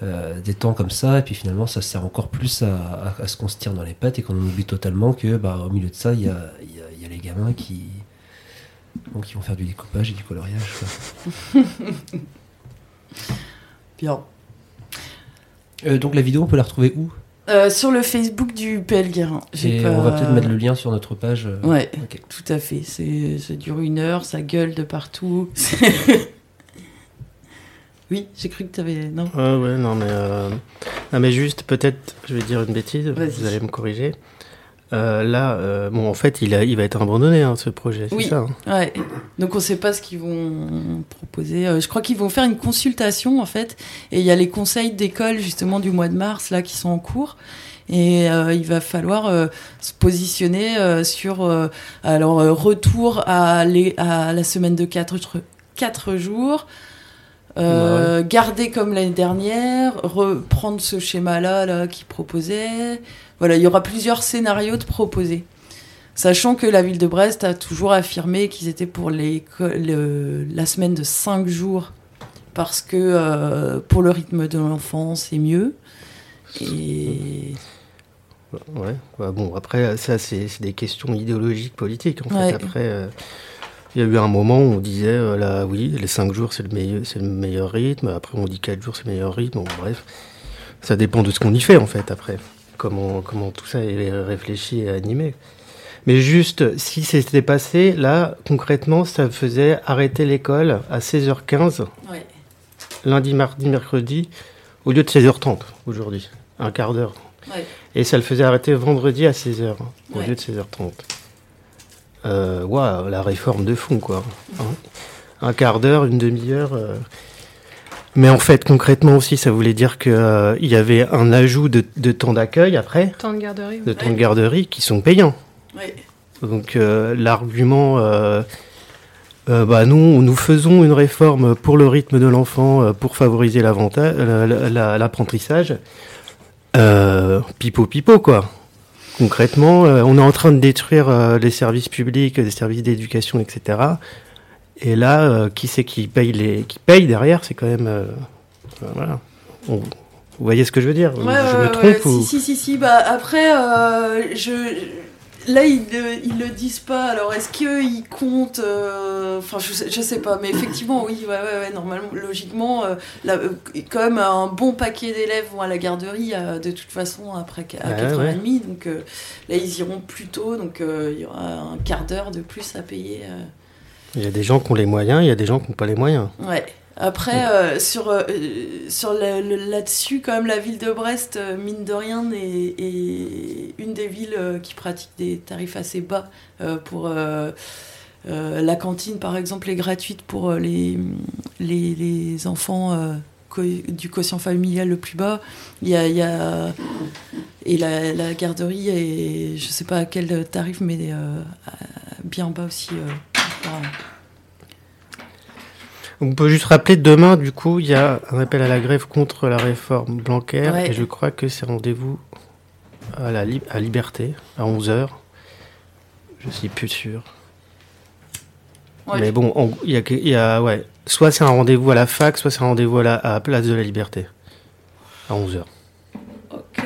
euh, des temps comme ça, et puis finalement, ça sert encore plus à, à, à ce qu'on se tire dans les pattes et qu'on oublie totalement que, bah, au milieu de ça, il y a, y a- y a les gamins qui, bon, qui vont faire du découpage et du coloriage. quoi. Bien. Euh, donc la vidéo, on peut la retrouver où? Euh, sur le Facebook du PL Guérin. J'ai Et pas- on va peut-être mettre le lien sur notre page. euh, Ouais, Ok. tout à fait. C'est, ça dure une heure, ça gueule de partout. oui, j'ai cru que t'avais. Non? Ah ouais, non, mais, euh, non, mais juste, peut-être, je vais dire une bêtise, vous allez me corriger. Euh, là, euh, bon, en fait, il, a, il va être abandonné, hein, ce projet, c'est Oui. ça hein Ouais. Donc on sait pas ce qu'ils vont proposer. Euh, je crois qu'ils vont faire une consultation en fait. Et il y a les conseils d'école justement du mois de mars là qui sont en cours. Et il va falloir se positionner sur alors retour à, les, à la semaine de 4 quatre jours. euh, Garder comme l'année dernière, reprendre ce schéma-là là, qui proposait. Voilà, il y aura plusieurs scénarios de proposer. Sachant que la ville de Brest a toujours affirmé qu'ils étaient pour les, le- la semaine de 5 jours, parce que euh, pour le rythme de l'enfant, c'est mieux. Et Ouais, ouais, bon, après, ça, c'est des questions idéologiques, politiques, en fait. Après, euh, il y a eu un moment où on disait, euh, là, oui, les 5 jours, c'est le, meilleur, c'est le meilleur rythme. Après, on dit 4 jours, c'est le meilleur rythme. Bon, bref, ça dépend de ce qu'on y fait, en fait, après. Comment, comment tout ça est réfléchi et animé. Mais juste, si c'était passé, là, concrètement, ça faisait arrêter l'école à 16h15, ouais. lundi, mardi, mercredi, au lieu de 16h30 aujourd'hui. Un quart d'heure. Ouais. Et ça le faisait arrêter vendredi à 16h, au Ouais. lieu de 16h30. Euh, Waouh, la réforme de fond, quoi. Hein. Un quart d'heure, une demi-heure. euh. Mais en fait, concrètement aussi, ça voulait dire qu'il y avait un ajout de, de temps d'accueil après, Temps de garderie. de temps de garderie, qui sont payants. Ouais. Donc euh, l'argument, euh, euh, bah nous, nous faisons une réforme pour le rythme de l'enfant, euh, pour favoriser l'apprentissage. Euh, pipo pipo quoi. Concrètement, euh, on est en train de détruire euh, les services publics, les services d'éducation, etc. Et là, euh, qui c'est qui paye les, qui paye derrière C'est quand même, euh, voilà. On- vous voyez ce que je veux dire? Ouais, Je me trompe ouais, ou? Si, si, si, si. Bah, après, euh, je... là, ils le, ils le disent pas. Alors, est-ce qu'ils comptent euh, Enfin, je, sais- je sais pas. Mais effectivement, oui, ouais, ouais, ouais, normalement, logiquement, euh, là, quand même, un bon paquet d'élèves vont à la garderie de toute façon après à Ouais, 4h30. Donc là, ils iront plus tôt. Donc, il y aura un quart d'heure de plus à payer. Il y a des gens qui ont les moyens, il y a des gens qui n'ont pas les moyens. Ouais. Après, euh, sur, euh, sur là-dessus, quand même, la ville de Brest, euh, mine de rien, est, est une des villes qui pratique des tarifs assez bas pour la cantine, par exemple, est gratuite pour les, les, les enfants du quotient familial le plus bas. Il y a, il y a- et la, la garderie est, je sais pas à quel tarif, mais bien bas aussi. On peut juste rappeler demain, du coup, il y a un appel à la grève contre la réforme Blanquer. Ouais. Et je crois que c'est rendez-vous à la Li- à Liberté, à 11h. Je suis plus sûr. Ouais. Mais bon, il y y a ouais. Soit c'est un rendez-vous à la fac, soit c'est un rendez-vous à la à la place de la Liberté. À 11h. Ok.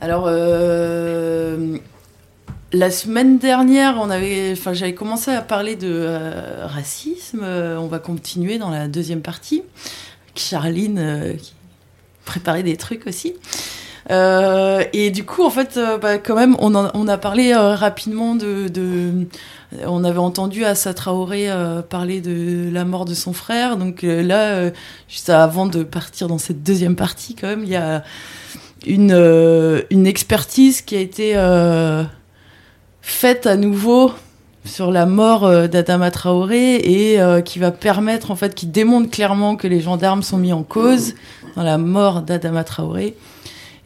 Alors, euh, la semaine dernière, on avait, enfin, j'avais commencé à parler de euh, racisme. Euh, on va continuer dans la deuxième partie. Charline euh, qui préparait des trucs aussi. Et du coup, en fait, bah, quand même, on, a parlé rapidement de, On avait entendu Assa Traoré parler de la mort de son frère. Donc là, juste avant de partir dans cette deuxième partie, quand même, il y a une, expertise qui a été faite à nouveau sur la mort euh, d'Adama Traoré et euh, qui va permettre, en fait, qui démontre clairement que les gendarmes sont mis en cause dans la mort d'Adama Traoré.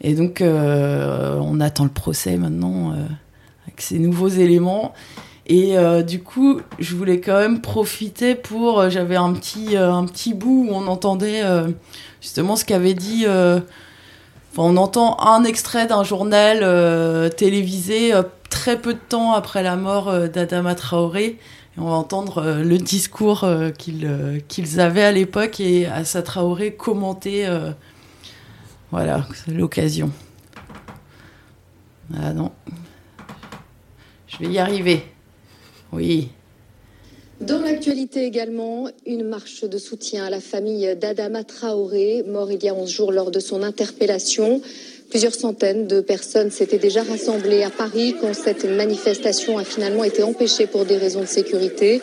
Et donc, euh, on attend le procès maintenant avec ces nouveaux éléments. Et du coup, je voulais quand même profiter pour. J'avais un petit, un petit bout où on entendait justement ce qu'avait dit. Enfin, on entend un extrait d'un journal télévisé très peu de temps après la mort euh, d'Adama Traoré. on va entendre euh, le discours euh, qu'ils avaient à l'époque et Assa Traoré commenter. voilà, l'occasion. Ah non. Je vais y arriver. Oui. Dans l'actualité également, une marche de soutien à la famille d'Adama Traoré, mort il y a 11 jours lors de son interpellation. Plusieurs centaines de personnes s'étaient déjà rassemblées à Paris quand cette manifestation a finalement été empêchée pour des raisons de sécurité.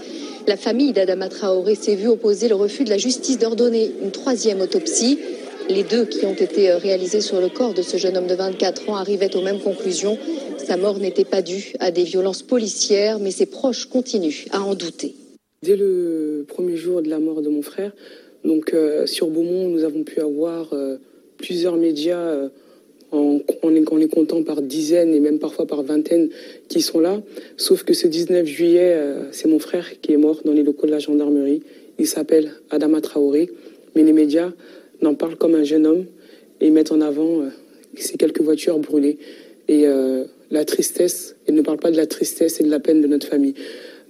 La famille d'Adama Traoré s'est vue opposer le refus de la justice d'ordonner une troisième autopsie. Les deux qui ont été réalisées sur le corps de ce jeune homme de 24 ans arrivaient aux mêmes conclusions. Sa mort n'était pas due à des violences policières, mais ses proches continuent à en douter. Dès le premier jour de la mort de mon frère, donc euh, sur Beaumont, nous avons pu avoir euh, plusieurs médias. Euh, en, les comptant par dizaines et même parfois par vingtaines qui sont là. Sauf que ce 19 juillet, euh, c'est mon frère qui est mort dans les locaux de la gendarmerie. Il s'appelle Adama Traoré, mais les médias n'en parlent comme un jeune homme et mettent en avant euh, ces quelques voitures brûlées et euh, la tristesse. Ils ne parlent pas de la tristesse et de la peine de notre famille.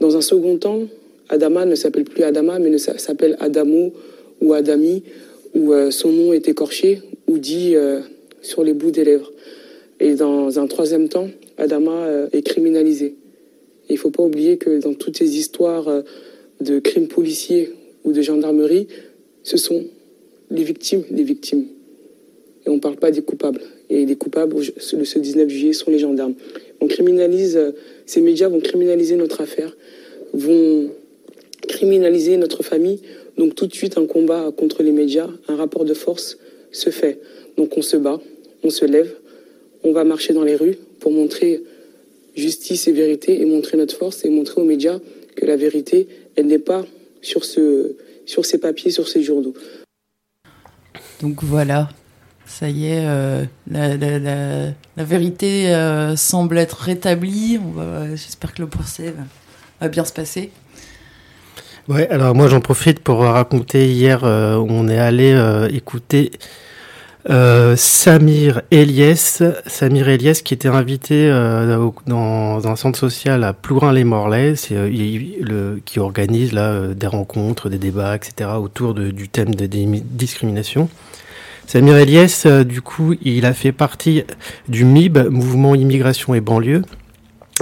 Dans un second temps, Adama ne s'appelle plus Adama, mais s'appelle Adamo ou Adami, où son nom est écorché ou dit sur les bouts des lèvres. Et dans un troisième temps, Adama euh, est criminalisé. il ne faut pas oublier que dans toutes ces histoires euh, de crimes policiers ou de gendarmerie, ce sont les victimes les victimes. Et on ne parle pas des coupables. Et les coupables ce 19 juillet sont les gendarmes. On criminalise, euh, ces médias vont criminaliser notre affaire, vont criminaliser notre famille. Donc tout de suite, un combat contre les médias, un rapport de force se fait. Donc on se bat, on se lève, on va marcher dans les rues pour montrer justice et vérité et montrer notre force et montrer aux médias que la vérité, elle n'est pas sur, ce, sur ces papiers, sur ces journaux. Donc voilà, ça y est, euh, la, la, vérité euh, semble être rétablie. J'espère que le procès va, bien se passer. Ouais, alors moi j'en profite pour raconter hier, euh, on est allé écouter euh, Samir Eliès, Samir Eliès qui était invité euh, dans, un centre social à Plourin-les-Morlaix, euh, qui organise là des rencontres, des débats, etc. autour du thème des, discriminations. Samir Eliès, du coup, il a fait partie du MIB, Mouvement Immigration et Banlieue,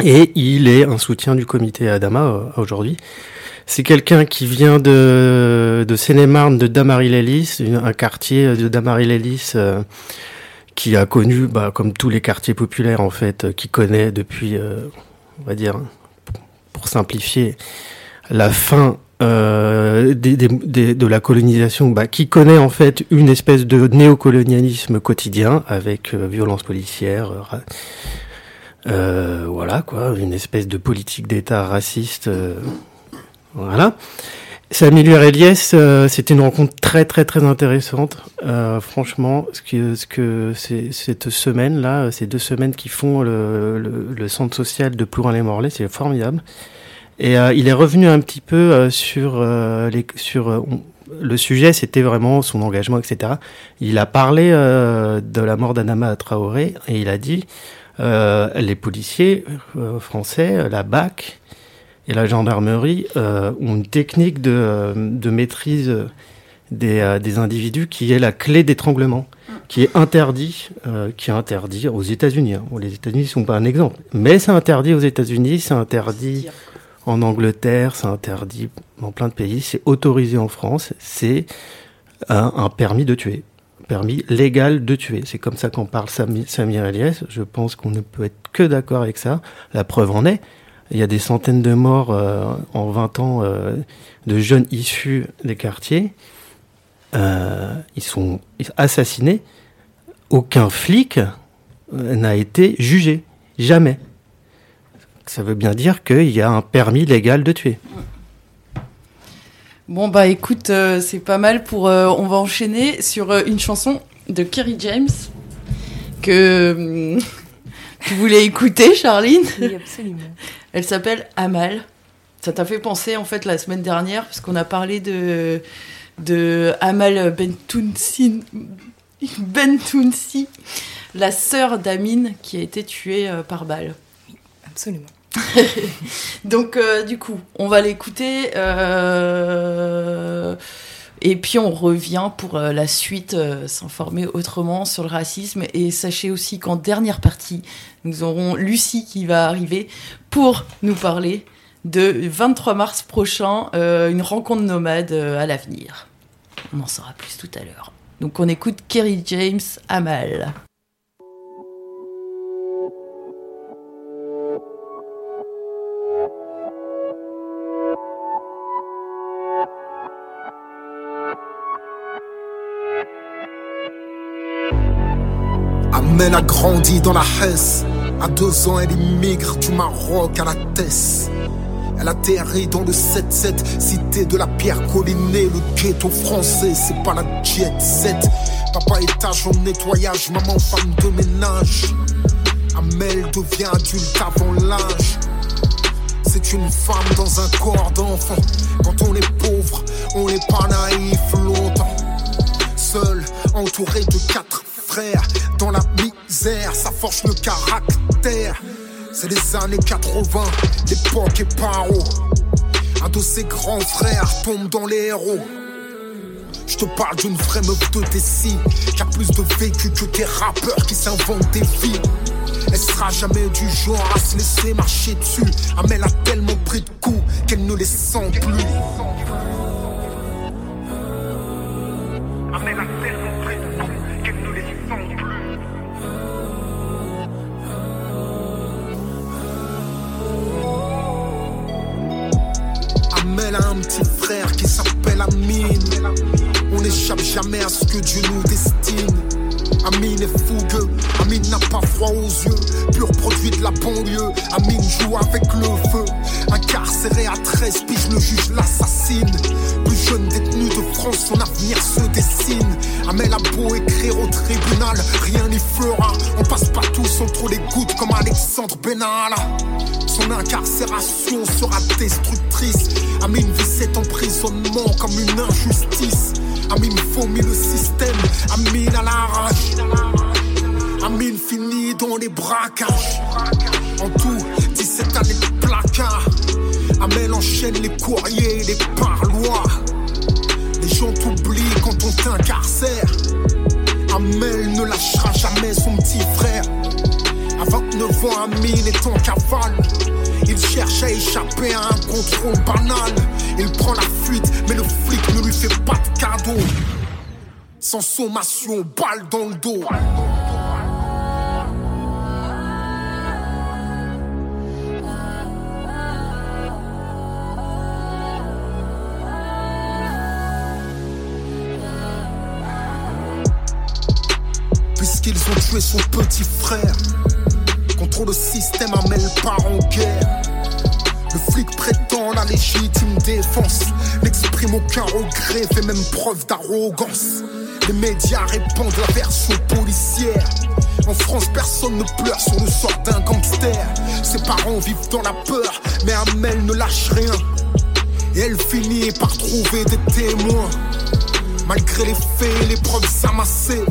et il est un soutien du comité Adama aujourd'hui. C'est quelqu'un qui vient de, de Seine-et-Marne, de Damary-Lélis, un quartier de Damary-Lélis euh, qui a connu, bah, comme tous les quartiers populaires en fait, qui connaît depuis, euh, on va dire, pour simplifier, la fin euh, de la colonisation, bah, qui connaît en fait une espèce de néocolonialisme quotidien avec euh, violence policière. Euh, voilà quoi, une espèce de politique d'État raciste voilà. Samuel Eliès, euh, c'était une rencontre très très très intéressante. Euh, franchement, ce que, ce cette semaine là, ces deux semaines qui font le, centre social de Plourin-les-Morlaix, c'est formidable. Et euh, il est revenu un petit peu euh, sur les sur le sujet, c'était vraiment son engagement, etc. Il a parlé de la mort d'Anama Traoré et il a dit les policiers français, la BAC et la gendarmerie euh, ont une technique de, euh, de maîtrise des, euh, des, individus qui est la clé d'étranglement, qui est interdit, euh, qui est interdit aux États-Unis. Hein. les États-Unis ne sont pas un exemple, mais c'est interdit aux États-Unis, c'est interdit en Angleterre, c'est interdit dans plein de pays, c'est autorisé en France, c'est un, un, permis de tuer, permis légal de tuer. C'est comme ça qu'on parle Samir Elias. Je pense qu'on ne peut être que d'accord avec ça. La preuve en est. Il y a des centaines de morts euh, en 20 ans euh, de jeunes issus des quartiers. Euh, ils sont assassinés. Aucun flic n'a été jugé. Jamais. Ça veut bien dire qu'il y a un permis légal de tuer. Bon bah écoute, euh, c'est pas mal pour. euh, on va enchaîner sur euh, une chanson de Kerry James que tu voulais écouter, Charline? Oui, absolument. Elle s'appelle Amal. Ça t'a fait penser en fait la semaine dernière parce qu'on a parlé de de Amal Bentounsi, Bentounsi, la sœur d'Amine qui a été tuée euh, par balle. Absolument. Donc euh, du coup, on va l'écouter euh, et puis on revient pour euh, la suite, euh, s'informer autrement sur le racisme. Et sachez aussi qu'en dernière partie, nous aurons Lucie qui va arriver pour nous parler de 23 mars prochain, euh, une rencontre nomade à l'avenir. On en saura plus tout à l'heure. Donc on écoute Kerry James Amal. Amel a grandi dans la Hesse. À deux ans, elle immigre du Maroc à la Tesse. Elle atterrit dans le 7-7, cité de la pierre collinée, le ghetto français, c'est pas la jet set. Papa étage en nettoyage, maman femme de ménage. Amel devient adulte avant l'âge. C'est une femme dans un corps d'enfant. Quand on est pauvre, on n'est pas naïf longtemps. Seul, entouré de quatre dans la misère, ça forge le caractère. C'est les années 80, l'époque est paro. Un de ses grands frères tombe dans les héros. Je te parle d'une vraie meuf de Tessie qui a plus de vécu que des rappeurs qui s'inventent des vies. Elle sera jamais du genre à se laisser marcher dessus. Amel a tellement pris de coups qu'elle ne les sent plus. Amel a tellement Petit frère qui s'appelle Amine. On n'échappe jamais à ce que Dieu nous destine. Amine est fougueux, Amine n'a pas froid aux yeux, pur produit de la banlieue. Amine joue avec le feu, incarcéré à 13 piges, le juge l'assassine. Jeune détenu de France, son avenir se dessine. Amel a beau écrire au tribunal, rien n'y fera. On passe pas tous entre les gouttes comme Alexandre Benalla. Son incarcération sera destructrice. Amine vit cet emprisonnement comme une injustice. Amine vomit le système, Amine à l'arrache. Amine finit dans les braquages. En tout, 17 années de placard. Amel enchaîne les courriers et les parloirs. Les gens t'oublient quand on t'incarcère. Amel ne lâchera jamais son petit frère. À 29 ans, Amine est en cavale. Il cherche à échapper à un contrôle banal. Il prend la fuite, mais le flic ne lui fait pas de cadeau. Sans sommation, balle dans le dos. Son petit frère. Contre le système, Amel part en guerre. Le flic prétend la légitime défense. N'exprime aucun regret, fait même preuve d'arrogance. Les médias répandent la version policière. En France, personne ne pleure sur le sort d'un gangster. Ses parents vivent dans la peur, mais Amel ne lâche rien. Et elle finit par trouver des témoins. Malgré les faits et les preuves amassées,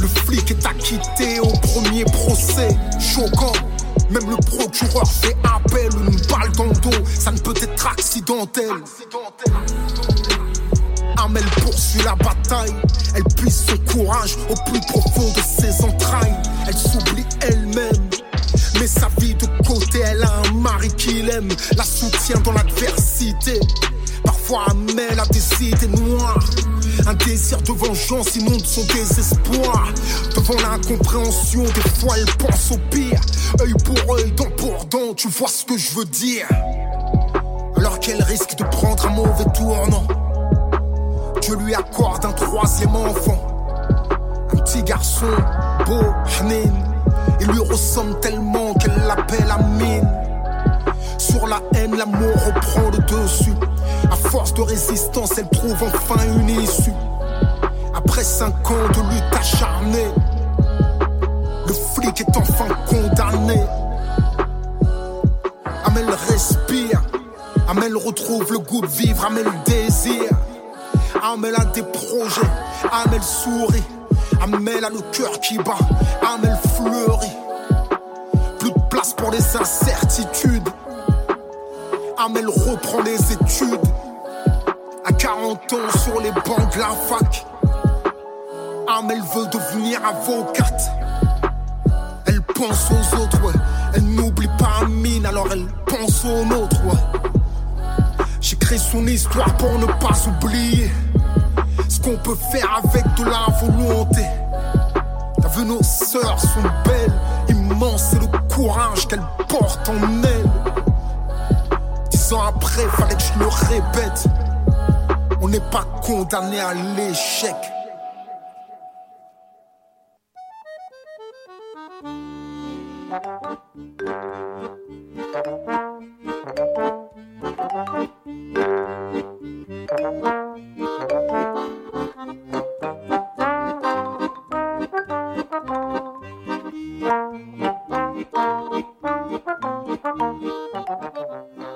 le flic est acquitté au premier procès. Choquant, même le procureur fait appel. Une balle dans le dos, ça ne peut être accidentel. Amel poursuit la bataille. Elle puise son courage au plus profond de ses entrailles. Elle s'oublie elle-même. Mais sa vie de côté, elle a un mari qui l'aime, la soutient dans l'adversité. Parfois, Amel a des désir de vengeance inonde son désespoir. Devant l'incompréhension, des fois elle pense au pire. Œil pour œil, dent pour dent, tu vois ce que je veux dire. Alors qu'elle risque de prendre un mauvais tournant. Dieu lui accorde un troisième enfant. Un petit garçon, beau, Hanin. Il lui ressemble tellement qu'elle l'appelle Amine. haine, l'amour reprend le dessus. À force de résistance, elle trouve enfin une issue. Après cinq ans de lutte acharnée, le flic est enfin condamné. Amel respire, Amel retrouve le goût de vivre, Amel désire. Amel a des projets, Amel sourit, Amel a le cœur qui bat, Amel fleurit. Plus de place pour les incertitudes. Amel reprend les études. À 40 ans sur les bancs de la fac. Amel veut devenir avocate. Elle pense aux autres, ouais. Elle n'oublie pas Amine, alors elle pense aux nôtres, ouais. J'écris son histoire pour ne pas oublier ce qu'on peut faire avec de la volonté. T'as vu, nos sœurs sont belles, immenses, c'est le courage qu'elles portent en elles. Dix ans après, fallait que je le répète. On n'est pas condamné à l'échec.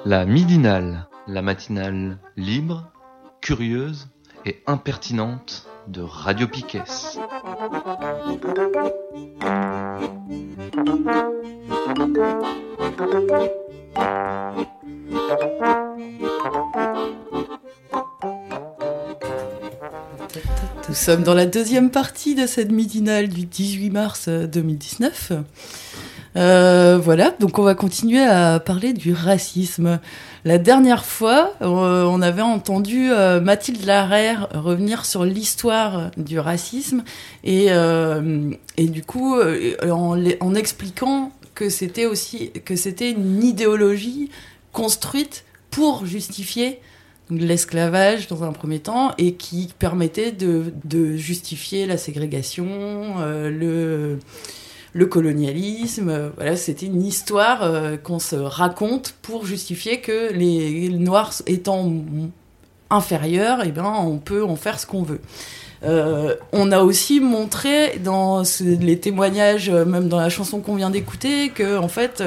La midinale, la matinale libre, curieuse et impertinente de Radio Piquet. Nous sommes dans la deuxième partie de cette midinale du 18 mars 2019. Euh, voilà, donc on va continuer à parler du racisme. La dernière fois, euh, on avait entendu euh, Mathilde Larère revenir sur l'histoire du racisme et, et du coup, en, expliquant que c'était aussi que c'était une idéologie construite pour justifier l'esclavage dans un premier temps et qui permettait de, justifier la ségrégation, le le colonialisme. euh, Voilà, c'était une histoire euh, qu'on se raconte pour justifier que les, Noirs étant inférieurs, eh ben, on peut en faire ce qu'on veut. Euh, on a aussi montré dans les témoignages, même dans la chanson qu'on vient d'écouter, que en fait,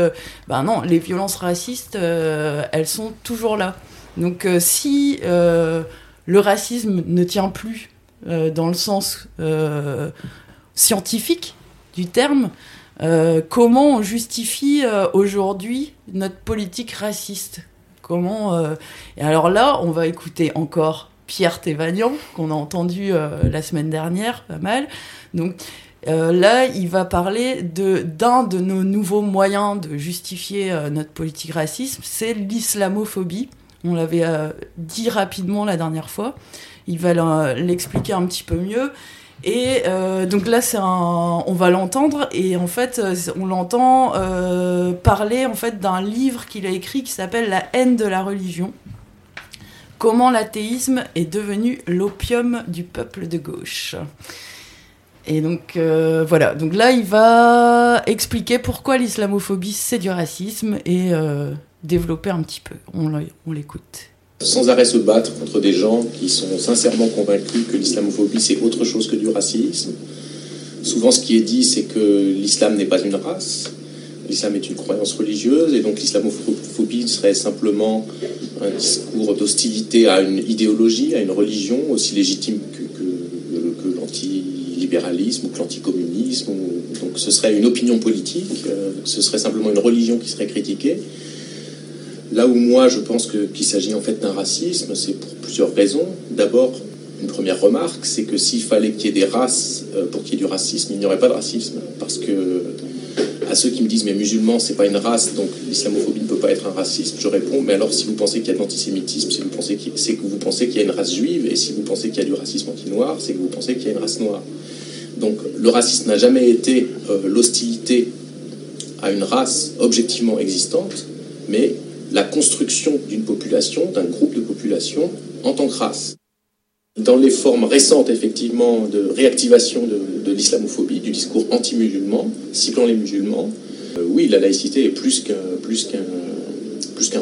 ben non, les violences racistes, elles sont toujours là. Donc si le racisme ne tient plus dans le sens scientifique du terme, euh, comment on justifie euh, aujourd'hui notre politique raciste? Comment euh, Et alors là, on va écouter encore Pierre Thévagnan, qu'on a entendu la semaine dernière, pas mal. Donc là, il va parler d'un de nos nouveaux moyens de justifier notre politique raciste, c'est l'islamophobie. On l'avait dit rapidement la dernière fois. Il va l'expliquer un petit peu mieux. Et euh, donc là, c'est un, on va l'entendre et en fait, euh, on l'entend euh, parler en fait d'un livre qu'il a écrit qui s'appelle La haine de la religion. Comment l'athéisme est devenu l'opium du peuple de gauche. Et donc voilà, donc là il va expliquer pourquoi l'islamophobie c'est du racisme et développer un petit peu. On l'écoute. Sans arrêt se battre contre des gens qui sont sincèrement convaincus que l'islamophobie c'est autre chose que du racisme. Souvent ce qui est dit c'est que l'islam n'est pas une race, l'islam est une croyance religieuse et donc l'islamophobie serait simplement un discours d'hostilité à une idéologie, à une religion aussi légitime que, l'antilibéralisme ou que l'anticommunisme. Donc ce serait une opinion politique, euh, ce serait simplement une religion qui serait critiquée. Là où moi je pense qu'il s'agit en fait d'un racisme, c'est pour plusieurs raisons. D'abord, une première remarque, c'est que s'il fallait qu'il y ait des races euh, pour qu'il y ait du racisme, il n'y aurait pas de racisme. Parce que à ceux qui me disent mais musulman c'est pas une race, donc l'islamophobie ne peut pas être un racisme, je réponds mais alors si vous pensez qu'il y a de l'antisémitisme, si vous c'est que vous pensez qu'il y a une race juive, et si vous pensez qu'il y a du racisme anti-noir, c'est que vous pensez qu'il y a une race noire. Donc le racisme n'a jamais été euh, l'hostilité à une race objectivement existante, mais la construction d'une population, d'un groupe de population en tant que race. Dans les formes récentes, effectivement, de réactivation de, l'islamophobie, du discours anti-musulman, ciblant les musulmans, euh, oui, la laïcité est plus qu'un plus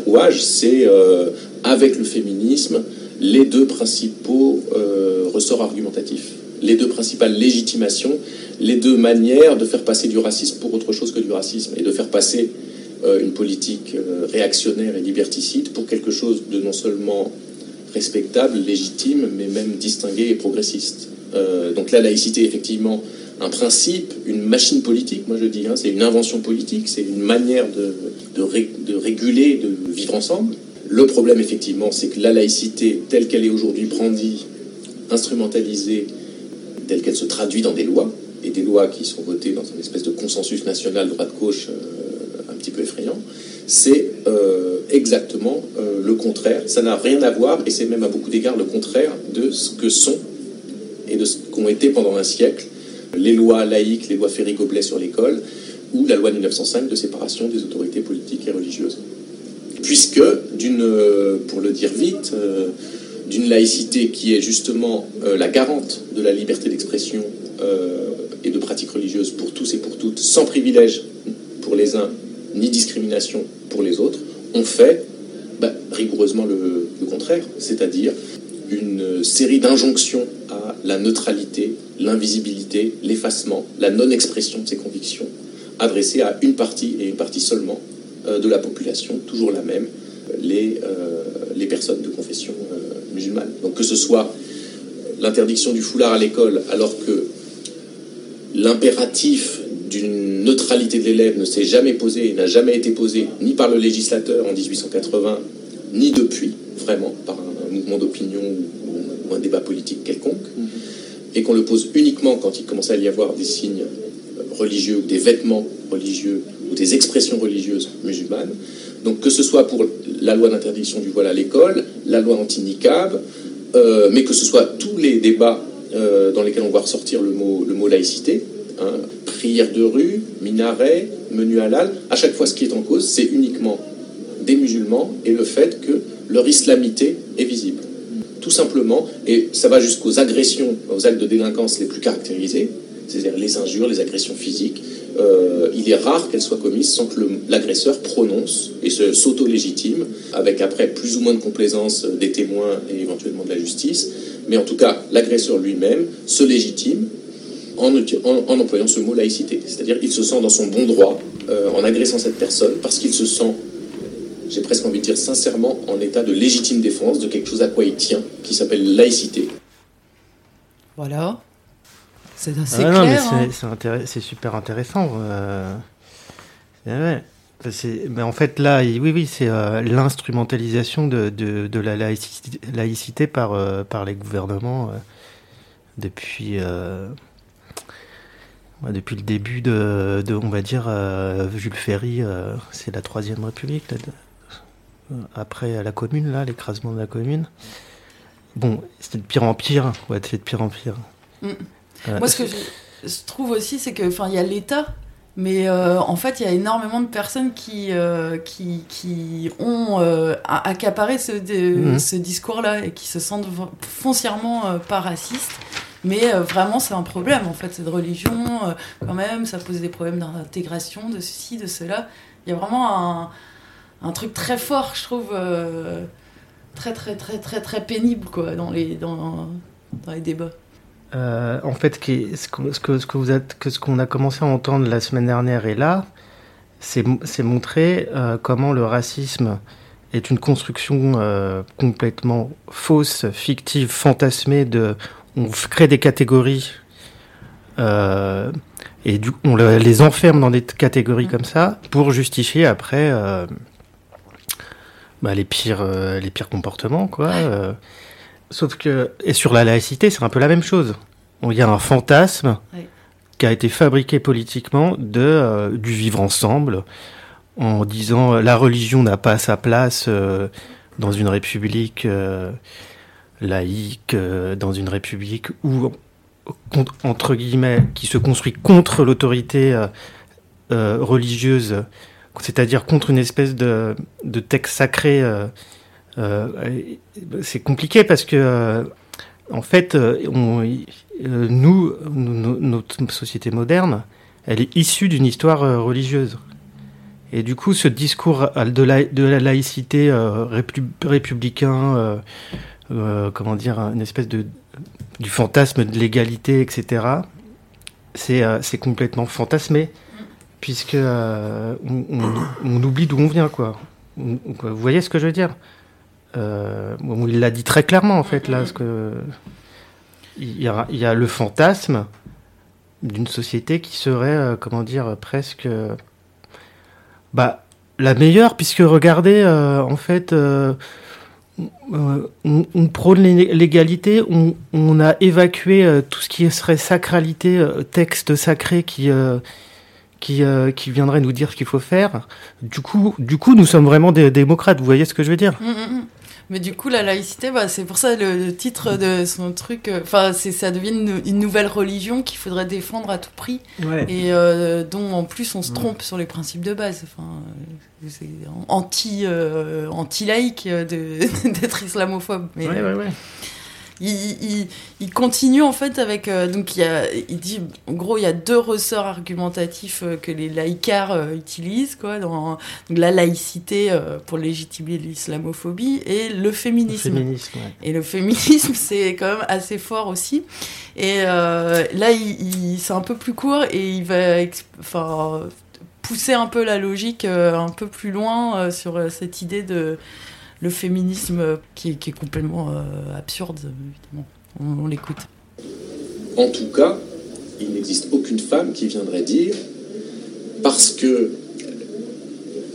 rouage, c'est euh, avec le féminisme les deux principaux euh, ressorts argumentatifs, les deux principales légitimations, les deux manières de faire passer du racisme pour autre chose que du racisme et de faire passer une politique euh, réactionnaire et liberticide pour quelque chose de non seulement respectable, légitime, mais même distingué et progressiste. Euh, donc la laïcité, effectivement, un principe, une machine politique, moi je dis, hein, c'est une invention politique, c'est une manière de, de, ré- de réguler, de vivre ensemble. Le problème, effectivement, c'est que la laïcité, telle qu'elle est aujourd'hui brandie, instrumentalisée, telle qu'elle se traduit dans des lois, et des lois qui sont votées dans une espèce de consensus national droite-gauche euh, peu effrayant, c'est euh, exactement euh, le contraire. Ça n'a rien à voir, et c'est même à beaucoup d'égards le contraire de ce que sont et de ce qu'ont été pendant un siècle les lois laïques, les lois Ferry-Goblet sur l'école, ou la loi de 1905 de séparation des autorités politiques et religieuses. Puisque, d'une, euh, pour le dire vite, d'une laïcité qui est justement la garante de la liberté d'expression et de pratique religieuse pour tous et pour toutes, sans privilège pour les uns, ni discrimination pour les autres, on fait bah, rigoureusement le, contraire, c'est-à-dire une série d'injonctions à la neutralité, l'invisibilité, l'effacement, la non-expression de ses convictions, adressées à une partie et une partie seulement euh, de la population, toujours la même, les, euh, personnes de confession euh, musulmane. Donc que ce soit l'interdiction du foulard à l'école, alors que l'impératif d'une neutralité de l'élève ne s'est jamais posé et n'a jamais été posé ni par le législateur en 1880, ni depuis, vraiment, par un, un mouvement d'opinion ou, ou un débat politique quelconque, et qu'on le pose uniquement quand il commence à y avoir des signes religieux ou des vêtements religieux ou des expressions religieuses musulmanes. Donc que ce soit pour la loi d'interdiction du voile à l'école, la loi anti-niqab, euh, mais que ce soit tous les débats euh, dans lesquels on va ressortir le mot, le mot laïcité, hein, prière de rue, minaret, menu halal, à chaque fois ce qui est en cause, c'est uniquement des musulmans et le fait que leur islamité est visible. Tout simplement, et ça va jusqu'aux agressions, aux actes de délinquance les plus caractérisés, c'est-à-dire les injures, les agressions physiques, euh, il est rare qu'elles soient commises sans que l'agresseur prononce et se- s'auto-légitime, avec après plus ou moins de complaisance des témoins et éventuellement de la justice. Mais en tout cas, l'agresseur lui-même se légitime en, uti- en- en employant ce mot laïcité. C'est-à-dire qu'il se sent dans son bon droit euh, en agressant cette personne parce qu'il se sent, j'ai presque envie de dire sincèrement, en état de légitime défense de quelque chose à quoi il tient, qui s'appelle laïcité. Voilà. C'est assez Ah non, mais clair. hein. c'est- intéress- super intéressant. euh, en fait, là, il- oui, oui, c'est euh, l'instrumentalisation de, de, de la laïcité, laïcité par, euh, par les gouvernements euh, depuis, euh, depuis le début de, de, on va dire, euh, Jules Ferry, euh, c'est la Troisième République, là, de- après la Commune, là, l'écrasement de la Commune. Bon, c'était de pire en pire, ouais, c'est de pire en pire. Mm. Euh, Moi, ce que je, je trouve aussi, c'est que, enfin, il y a l'État, mais en fait, il y a énormément de personnes qui, qui, qui ont accaparé ce, de- Mhm. ce discours-là et qui se sentent foncièrement pas racistes. Mais euh, vraiment, c'est un problème, en fait, cette religion, euh, quand même, ça pose des problèmes d'intégration, de ceci, de cela. Il y a vraiment un, truc très fort, je trouve, euh, très, très, très, très, très pénible, quoi, dans les, dans, les débats. En fait, ce que, ce que vous êtes- que ce qu'on a commencé à entendre la semaine dernière et là, c'est montrer comment le racisme est une construction complètement fausse, fictive, fantasmée de on crée des catégories euh, et du, on le- les enferme dans des catégories comme ça pour justifier après euh, bah, les pires euh, les pires comportements quoi. Sauf que, et sur la laïcité, c'est un peu la même chose. Il y a un fantasme qui a été fabriqué politiquement de, du vivre ensemble, en disant la religion n'a pas sa place dans une république laïque, euh, dans une république où, entre guillemets, qui se construit contre l'autorité euh, euh, religieuse, c'est-à-dire contre une espèce de, texte sacré. c'est compliqué parce que, en fait, nous, notre société moderne, elle est issue d'une histoire religieuse. Et du coup, ce discours de la, laïcité euh, répu- républicain, euh, euh, comment dire, une espèce de du fantasme de l'égalité, etc. C'est euh, c'est complètement fantasmé, puisque euh, on, on- on oublie d'où on vient, quoi. On- Vous voyez ce que je veux dire? Bon, Il l'a dit très clairement, en fait, là, parce que il y a, il y a le fantasme d'une société qui serait, comment dire, presque bah, la meilleure, puisque regardez, en fait, euh, on, prône l'é- l'égalité, on, a évacué euh, tout ce qui serait sacralité, euh, texte sacré qui, qui, qui viendrait nous dire ce qu'il faut faire. Du coup, du coup, nous sommes vraiment des démocrates, vous voyez ce que je veux dire? Mm, mm, mm. Mais du coup, la laïcité, bah, c'est pour ça le, le titre de son truc. euh, Enfin, ça devient une, une nouvelle religion qu'il faudrait défendre à tout prix Ouais. et euh, dont en plus on se Ouais. trompe sur les principes de base. Enfin, euh, c'est anti euh, anti laïque d'être islamophobe. Mais ouais. Il, il, il continue en fait avec euh, donc il, y a, il dit en gros il y a deux ressorts argumentatifs euh, que les laïcards euh, utilisent quoi dans donc, la laïcité pour légitimer l'islamophobie et le Le féminisme. ouais. Et le féminisme, c'est quand même assez fort aussi. Et là, il, c'est un peu plus court et il va enfin, pousser un peu la logique un peu plus loin sur cette idée de le féminisme qui, est- complètement euh, absurde, évidemment. On, l'écoute. En tout cas, il n'existe aucune femme qui viendrait dire parce que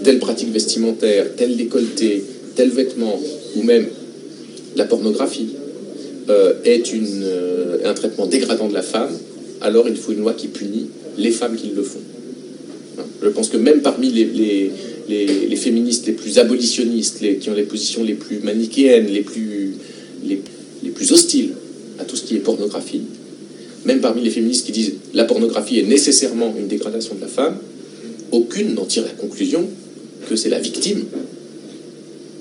telle pratique vestimentaire, tel décolleté, tel vêtement, ou même la pornographie, euh, est euh, un traitement dégradant de la femme, alors il faut une loi qui punit les femmes qui le font. Je pense que même parmi les, féministes les plus abolitionnistes, qui ont les positions les plus manichéennes, les plus, les, plus hostiles à tout ce qui est pornographie, même parmi les féministes qui disent la pornographie est nécessairement une dégradation de la femme, aucune n'en tire la conclusion que c'est la victime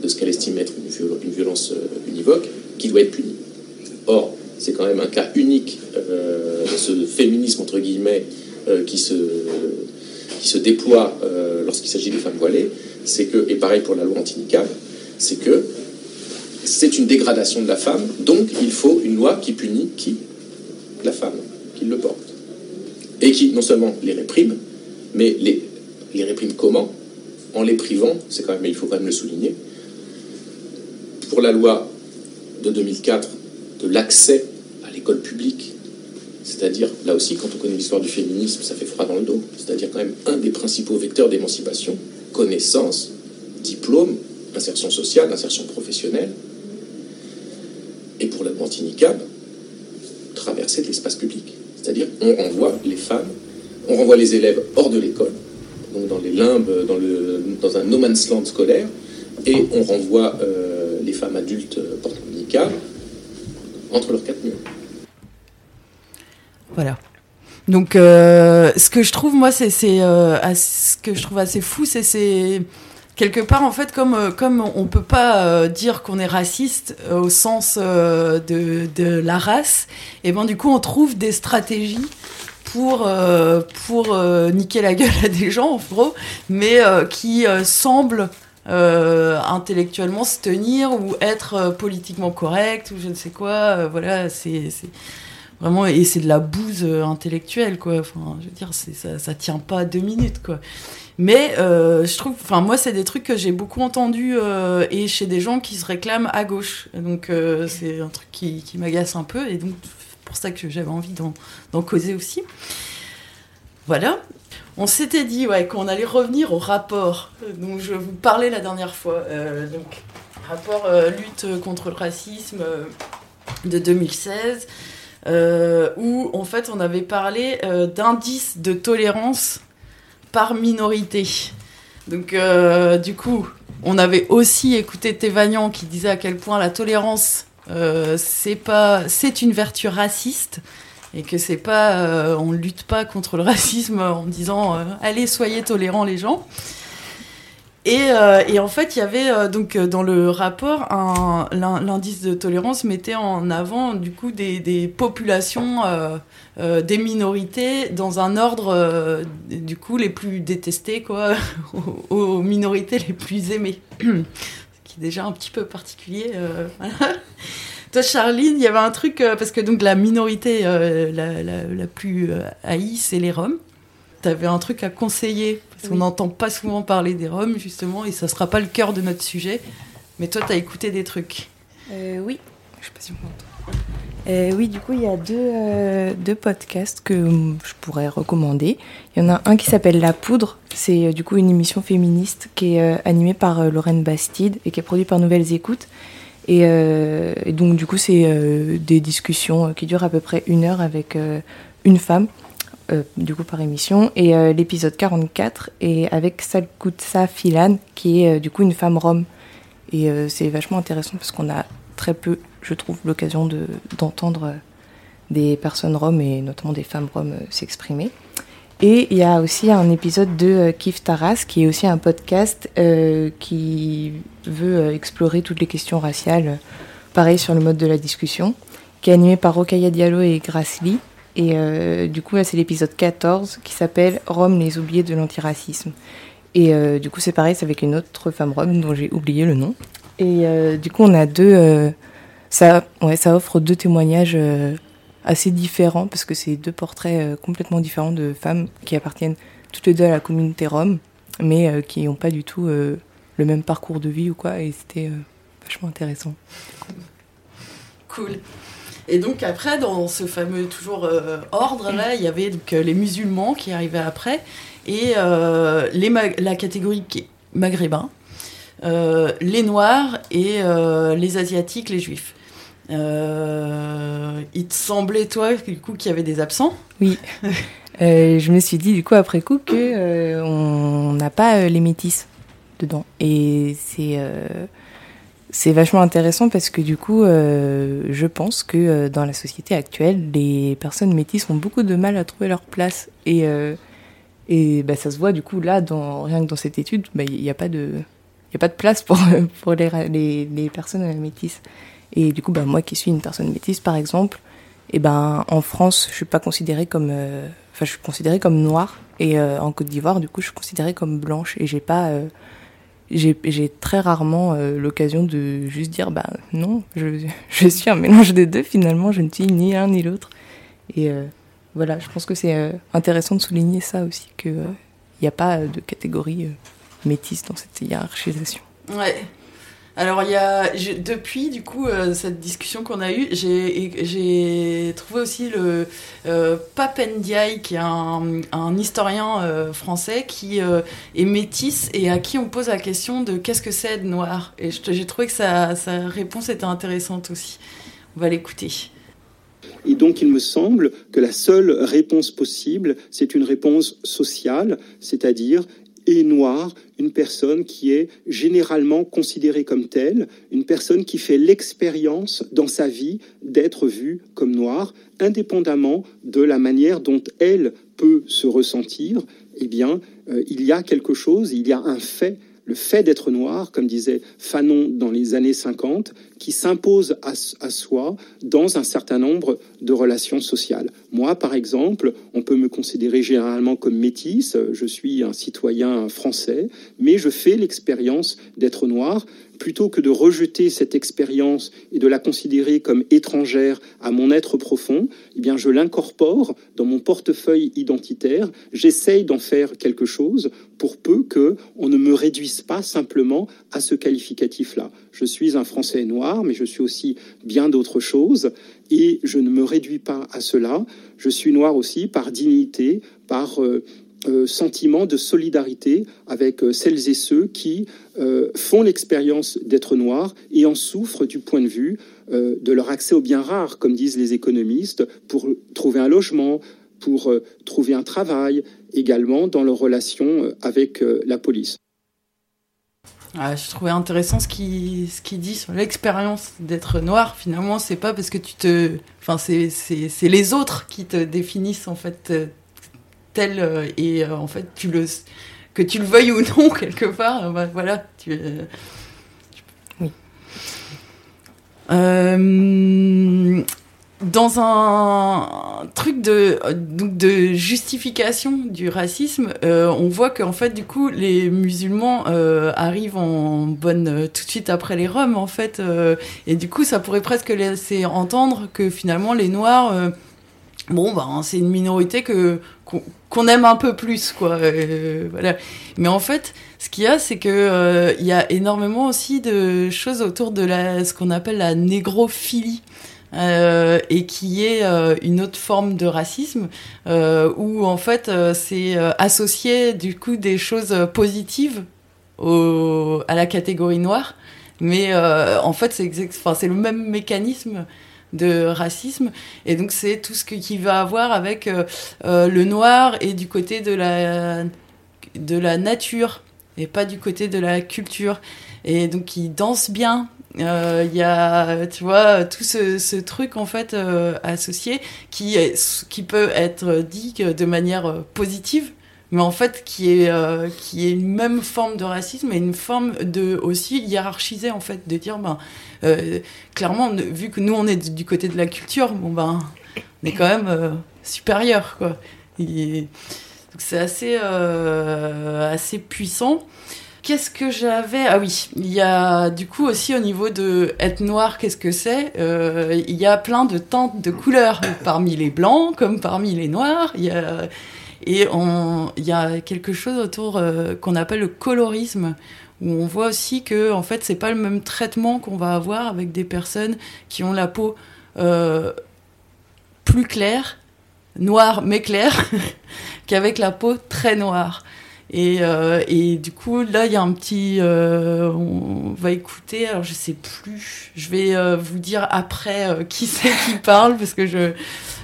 de ce qu'elle estime être une, viol- une violence euh, univoque qui doit être punie. Or, c'est quand même un cas unique euh, de ce féminisme entre guillemets euh, qui, se, qui se déploie euh, lorsqu'il s'agit des femmes voilées, c'est que, et pareil pour la loi anti-niqab, c'est que c'est une dégradation de la femme, donc il faut une loi qui punit qui La femme qui le porte. Et qui non seulement les réprime, mais les, les réprime comment? En les privant, c'est quand même, il faut quand même le souligner, pour la loi de 2004 de l'accès à l'école publique, c'est-à-dire, là aussi, quand on connaît l'histoire du féminisme, ça fait froid dans le dos, c'est-à-dire quand même un des principaux vecteurs d'émancipation, connaissance, diplôme, insertion sociale, insertion professionnelle, et pour la anti-niqab, traversée de l'espace public. C'est-à-dire, on renvoie les femmes, on renvoie les élèves hors de l'école, donc dans les limbes, dans, un no man's land scolaire, et on renvoie euh, les femmes adultes portant le entre leurs quatre murs. Voilà. Donc, euh, ce que je trouve, moi, c'est, euh, ce que je trouve assez fou, c'est, quelque part, en fait, comme, euh, comme on peut pas dire qu'on est raciste au sens de, de la race, et ben du coup, on trouve des stratégies pour, pour niquer la gueule à des gens, en gros, mais qui semblent intellectuellement se tenir ou être politiquement correct ou je ne sais quoi. voilà, c'est vraiment et c'est de la bouse euh, intellectuelle quoi. Enfin, je veux dire, ça, ça tient pas deux minutes quoi. Mais euh, je trouve, enfin moi, c'est des trucs que j'ai beaucoup entendus euh, et chez des gens qui se réclament à gauche. Donc euh, c'est un truc qui, qui m'agace un peu et donc c'est pour ça que j'avais envie d'en, d'en causer aussi. Voilà. On s'était dit ouais, qu'on allait revenir au rapport dont je vous parlais la dernière fois. Donc, rapport lutte contre le racisme de 2016, euh, où en fait on avait parlé euh, d'indices de tolérance par minorité. Donc, euh, du coup, on avait aussi écouté Thévagnan qui disait à quel point la tolérance, euh, c'est pas, c'est une vertu raciste et que c'est pas, on lutte pas contre le racisme en disant, allez, soyez tolérants les gens. Et, euh, et en fait, il y avait euh, donc euh, dans le rapport l'indice de tolérance mettait en avant du coup des, populations, des minorités dans un ordre du coup les plus détestés quoi, aux, minorités les plus aimées, ce qui est déjà un petit peu particulier. Toi, Charline, il y avait un truc parce que donc la minorité la, la, plus haïe, c'est les Roms. T'avais un truc à conseiller Oui. n'entend pas souvent parler des Roms justement et ça sera pas le cœur de notre sujet. Mais toi, t'as écouté des trucs. Euh, oui, je sais pas si on. Euh, oui, du coup, il y a deux, euh, deux podcasts que je pourrais recommander. Il y en a un qui s'appelle La Poudre. C'est euh, du coup une émission féministe qui est animée par Lorraine Bastide et qui est produite par Nouvelles Écoutes. Et, et donc, du coup, c'est des discussions qui durent à peu près une heure avec une femme, euh, du coup, par émission. Et euh, l'épisode 44 est avec Salkutsa Filan, qui est euh, du coup une femme rome. Et c'est vachement intéressant parce qu'on a très peu, je trouve, l'occasion de- d'entendre des personnes roms et notamment des femmes roms s'exprimer. Et il y a aussi un épisode de Kif Taras, qui est aussi un podcast qui veut explorer toutes les questions raciales, pareil sur le mode de la discussion, qui est animé par Rokaya Diallo et Grace Lee. Et euh, du coup, là, c'est l'épisode 14 qui s'appelle Rome, les oubliés de l'antiracisme. Et euh, du coup, c'est pareil, c'est avec une autre femme rome dont j'ai oublié le nom. Et euh, du coup, on a deux. ça, ouais, ça offre deux témoignages assez différents parce que c'est deux portraits complètement différents de femmes qui appartiennent toutes les deux à la communauté rome, mais qui n'ont pas du tout le même parcours de vie ou quoi. Et c'était vachement intéressant. Cool. Et donc après, dans ce fameux toujours euh, ordre là, il y avait donc euh, les musulmans qui arrivaient après et euh, les la catégorie qui est maghrébin, euh, les noirs et les asiatiques, les juifs. Il te semblait toi du coup qu'il y avait des absents? Oui. Je me suis dit du coup après coup que on n'a pas les métis dedans et c'est c'est vachement intéressant parce que du coup euh, je pense que euh, dans la société actuelle les personnes métisses ont beaucoup de mal à trouver leur place. Et euh, et bah, ça se voit du coup là dans rien que dans cette étude bah, il n'y a pas de y a pas de place pour pour les les, les personnes métisses. Et du coup bah moi qui suis une personne métisse par exemple et ben en France je suis pas considérée comme enfin je suis considérée comme noire. Et en Côte d'Ivoire du coup je suis considérée comme blanche. Et j'ai pas j'ai très rarement euh, l'occasion de juste dire bah non je, je suis un mélange des deux finalement je ne suis ni l'un ni l'autre et euh, voilà je pense que c'est euh, intéressant de souligner ça aussi que euh, il n'y a pas de catégorie métisse dans cette hiérarchisation Ouais. Alors il y a depuis du coup euh, cette discussion qu'on a eue, j'ai trouvé aussi le euh, Pape Ndiaye qui est un, historien euh, français qui euh, est métis et à qui on pose la question de qu'est-ce que c'est de noir. Et j'ai trouvé que sa réponse était intéressante aussi. On va l'écouter. Et donc, il me semble que la seule réponse possible, c'est une réponse sociale, c'est-à-dire est noir, une personne qui est généralement considérée comme telle, une personne qui fait l'expérience dans sa vie d'être vue comme noire, indépendamment de la manière dont elle peut se ressentir, eh bien, euh, il y a quelque chose, il y a un fait, le fait d'être noir, comme disait Fanon dans les années 50, qui s'impose à, soi dans un certain nombre de relations sociales. Moi, par exemple, on peut me considérer généralement comme métisse, je suis un citoyen français, mais je fais l'expérience d'être noir. Plutôt que de rejeter cette expérience et de la considérer comme étrangère à mon être profond, eh bien, je l'incorpore dans mon portefeuille identitaire. J'essaye d'en faire quelque chose pour peu que on ne me réduise pas simplement à ce qualificatif-là. Je suis un Français noir, mais je suis aussi bien d'autres choses, et je ne me réduis pas à cela. Je suis noir aussi par dignité, par euh, sentiment de solidarité avec euh, celles et ceux qui euh, font l'expérience d'être noirs et en souffrent du point de vue euh, de leur accès aux biens rares, comme disent les économistes, pour trouver un logement, pour euh, trouver un travail, également dans leurs relations euh, avec euh, la police. Ah, je trouvais intéressant ce qu'il ce qu'il dit sur l'expérience d'être noir. Finalement, c'est pas parce que tu te. Enfin, c'est- les autres qui te définissent, en fait, euh, tel. euh, et euh, en fait, tu le. que tu le veuilles ou non quelque part. bah, voilà, tu. euh, Oui. Euh, dans un truc de, donc de justification du racisme, euh, on voit qu'en fait, du coup, les musulmans euh, arrivent en bonne euh, tout de suite après les Roms, en fait, et du coup, ça pourrait presque laisser entendre que finalement, les Noirs, bon, ben, c'est une minorité que qu'on aime un peu plus, quoi. euh. Mais en fait, ce qu'il y a, c'est que euh, il y a énormément aussi de choses autour de la, ce qu'on appelle la négrophilie. euh, et qui est une autre forme de racisme où en fait c'est associé du coup des choses positives à la catégorie noire mais en fait c'est enfin, c'est le même mécanisme de racisme. Et donc c'est tout ce qui va avoir avec euh, euh, le noir et du côté de la de la nature et pas du côté de la culture. Et donc il danse bien. Euh, il y a tu vois tout ce, truc en fait euh, associé qui qui peut être dit de manière euh, positive mais en fait qui est euh, qui est une même forme de racisme et une forme de aussi hiérarchisée en fait de dire ben euh, clairement vu que nous on est du côté de la culture bon ben on est quand même euh, supérieur quoi. Donc c'est assez euh, assez puissant. Qu'est-ce que j'avais? Ah oui, il y a du coup aussi au niveau de être noir, qu'est-ce que c'est? Il y a plein de teintes de couleurs parmi les blancs comme parmi les noirs. Il y a et il y a quelque chose autour euh, qu'on appelle le colorisme où on voit aussi que en fait c'est pas le même traitement qu'on va avoir avec des personnes qui ont la peau euh, plus claire, noire mais claire, qu'avec la peau très noire. Et, euh, et du coup, là, il y a un petit. on va écouter, alors je sais plus. Je vais vous dire après qui c'est qui parle, parce que je,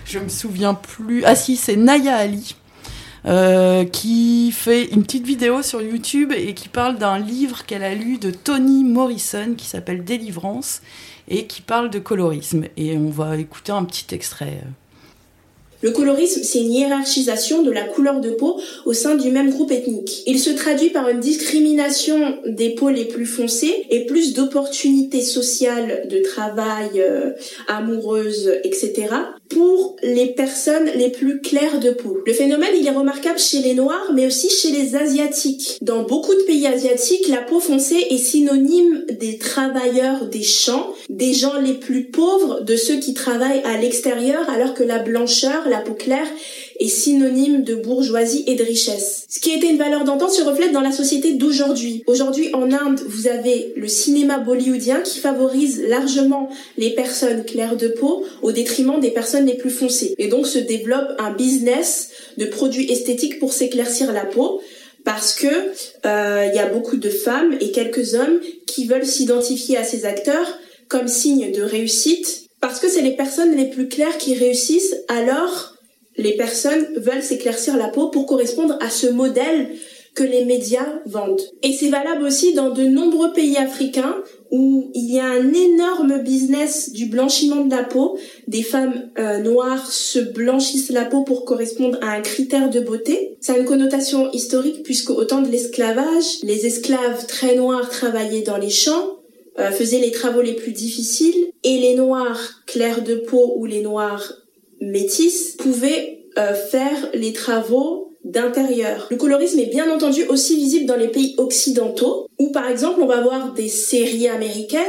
je me souviens plus. Ah si, c'est Naya Ali. Euh, qui fait une petite vidéo sur YouTube et qui parle d'un livre qu'elle a lu de Toni Morrison qui s'appelle Délivrance et qui parle de colorisme. Et on va écouter un petit extrait. Le colorisme, c'est une hiérarchisation de la couleur de peau au sein du même groupe ethnique. Il se traduit par une discrimination des peaux les plus foncées et plus d'opportunités sociales, de travail, euh, amoureuses, etc. pour les personnes les plus claires de peau. Le phénomène, il est remarquable chez les Noirs, mais aussi chez les Asiatiques. Dans beaucoup de pays asiatiques, la peau foncée est synonyme des travailleurs des champs, des gens les plus pauvres, de ceux qui travaillent à l'extérieur, alors que la blancheur, la peau claire, est synonyme de bourgeoisie et de richesse. Ce qui était une valeur d'antan se reflète dans la société d'aujourd'hui. Aujourd'hui, en Inde, vous avez le cinéma bollywoodien qui favorise largement les personnes claires de peau au détriment des personnes les plus foncées. Et donc se développe un business de produits esthétiques pour s'éclaircir la peau parce que euh, il y a beaucoup de femmes et quelques hommes qui veulent s'identifier à ces acteurs comme signe de réussite parce que c'est les personnes les plus claires qui réussissent alors les personnes veulent s'éclaircir la peau pour correspondre à ce modèle que les médias vendent. Et c'est valable aussi dans de nombreux pays africains où il y a un énorme business du blanchiment de la peau. Des femmes euh, noires se blanchissent la peau pour correspondre à un critère de beauté. Ça a une connotation historique puisque au temps de l'esclavage, les esclaves très noirs travaillaient dans les champs, euh, faisaient les travaux les plus difficiles et les noirs clairs de peau ou les noirs métis pouvaient euh, faire les travaux d'intérieur. Le colorisme est bien entendu aussi visible dans les pays occidentaux, où par exemple on va voir des séries américaines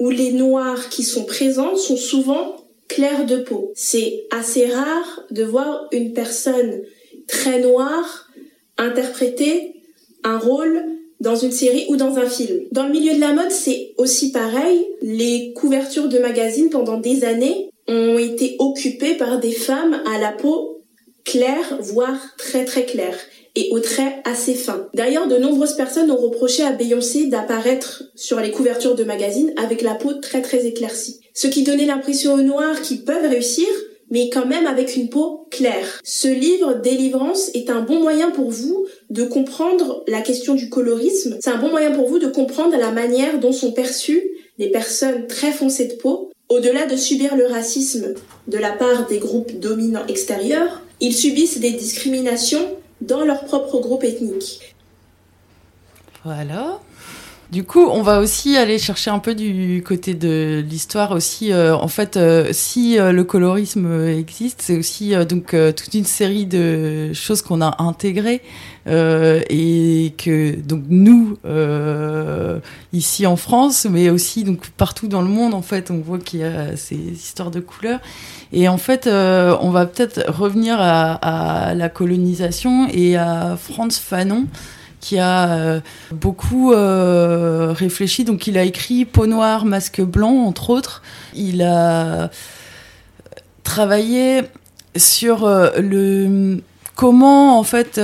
où les noirs qui sont présents sont souvent clairs de peau. C'est assez rare de voir une personne très noire interpréter un rôle dans une série ou dans un film. Dans le milieu de la mode, c'est aussi pareil. Les couvertures de magazines pendant des années ont été occupées par des femmes à la peau claire, voire très très claire, et aux traits assez fins. D'ailleurs, de nombreuses personnes ont reproché à Beyoncé d'apparaître sur les couvertures de magazines avec la peau très très éclaircie. Ce qui donnait l'impression aux noirs qu'ils peuvent réussir, mais quand même avec une peau claire. Ce livre, Délivrance, est un bon moyen pour vous de comprendre la question du colorisme. C'est un bon moyen pour vous de comprendre la manière dont sont perçues les personnes très foncées de peau. Au-delà de subir le racisme de la part des groupes dominants extérieurs, ils subissent des discriminations dans leur propre groupe ethnique. Voilà. Du coup, on va aussi aller chercher un peu du côté de l'histoire aussi. Euh, en fait, euh, si euh, le colorisme existe, c'est aussi donc toute une série de choses qu'on a intégrées et que donc nous ici en France, mais aussi donc partout dans le monde, en fait, on voit qu'il y a ces histoires de couleurs. Et en fait, on va peut-être revenir à, à, la colonisation et à Franz Fanon qui a euh, beaucoup euh, réfléchi. Donc, il a écrit Peau noire, masque blanc, entre autres. Il a travaillé sur euh, le comment, en fait,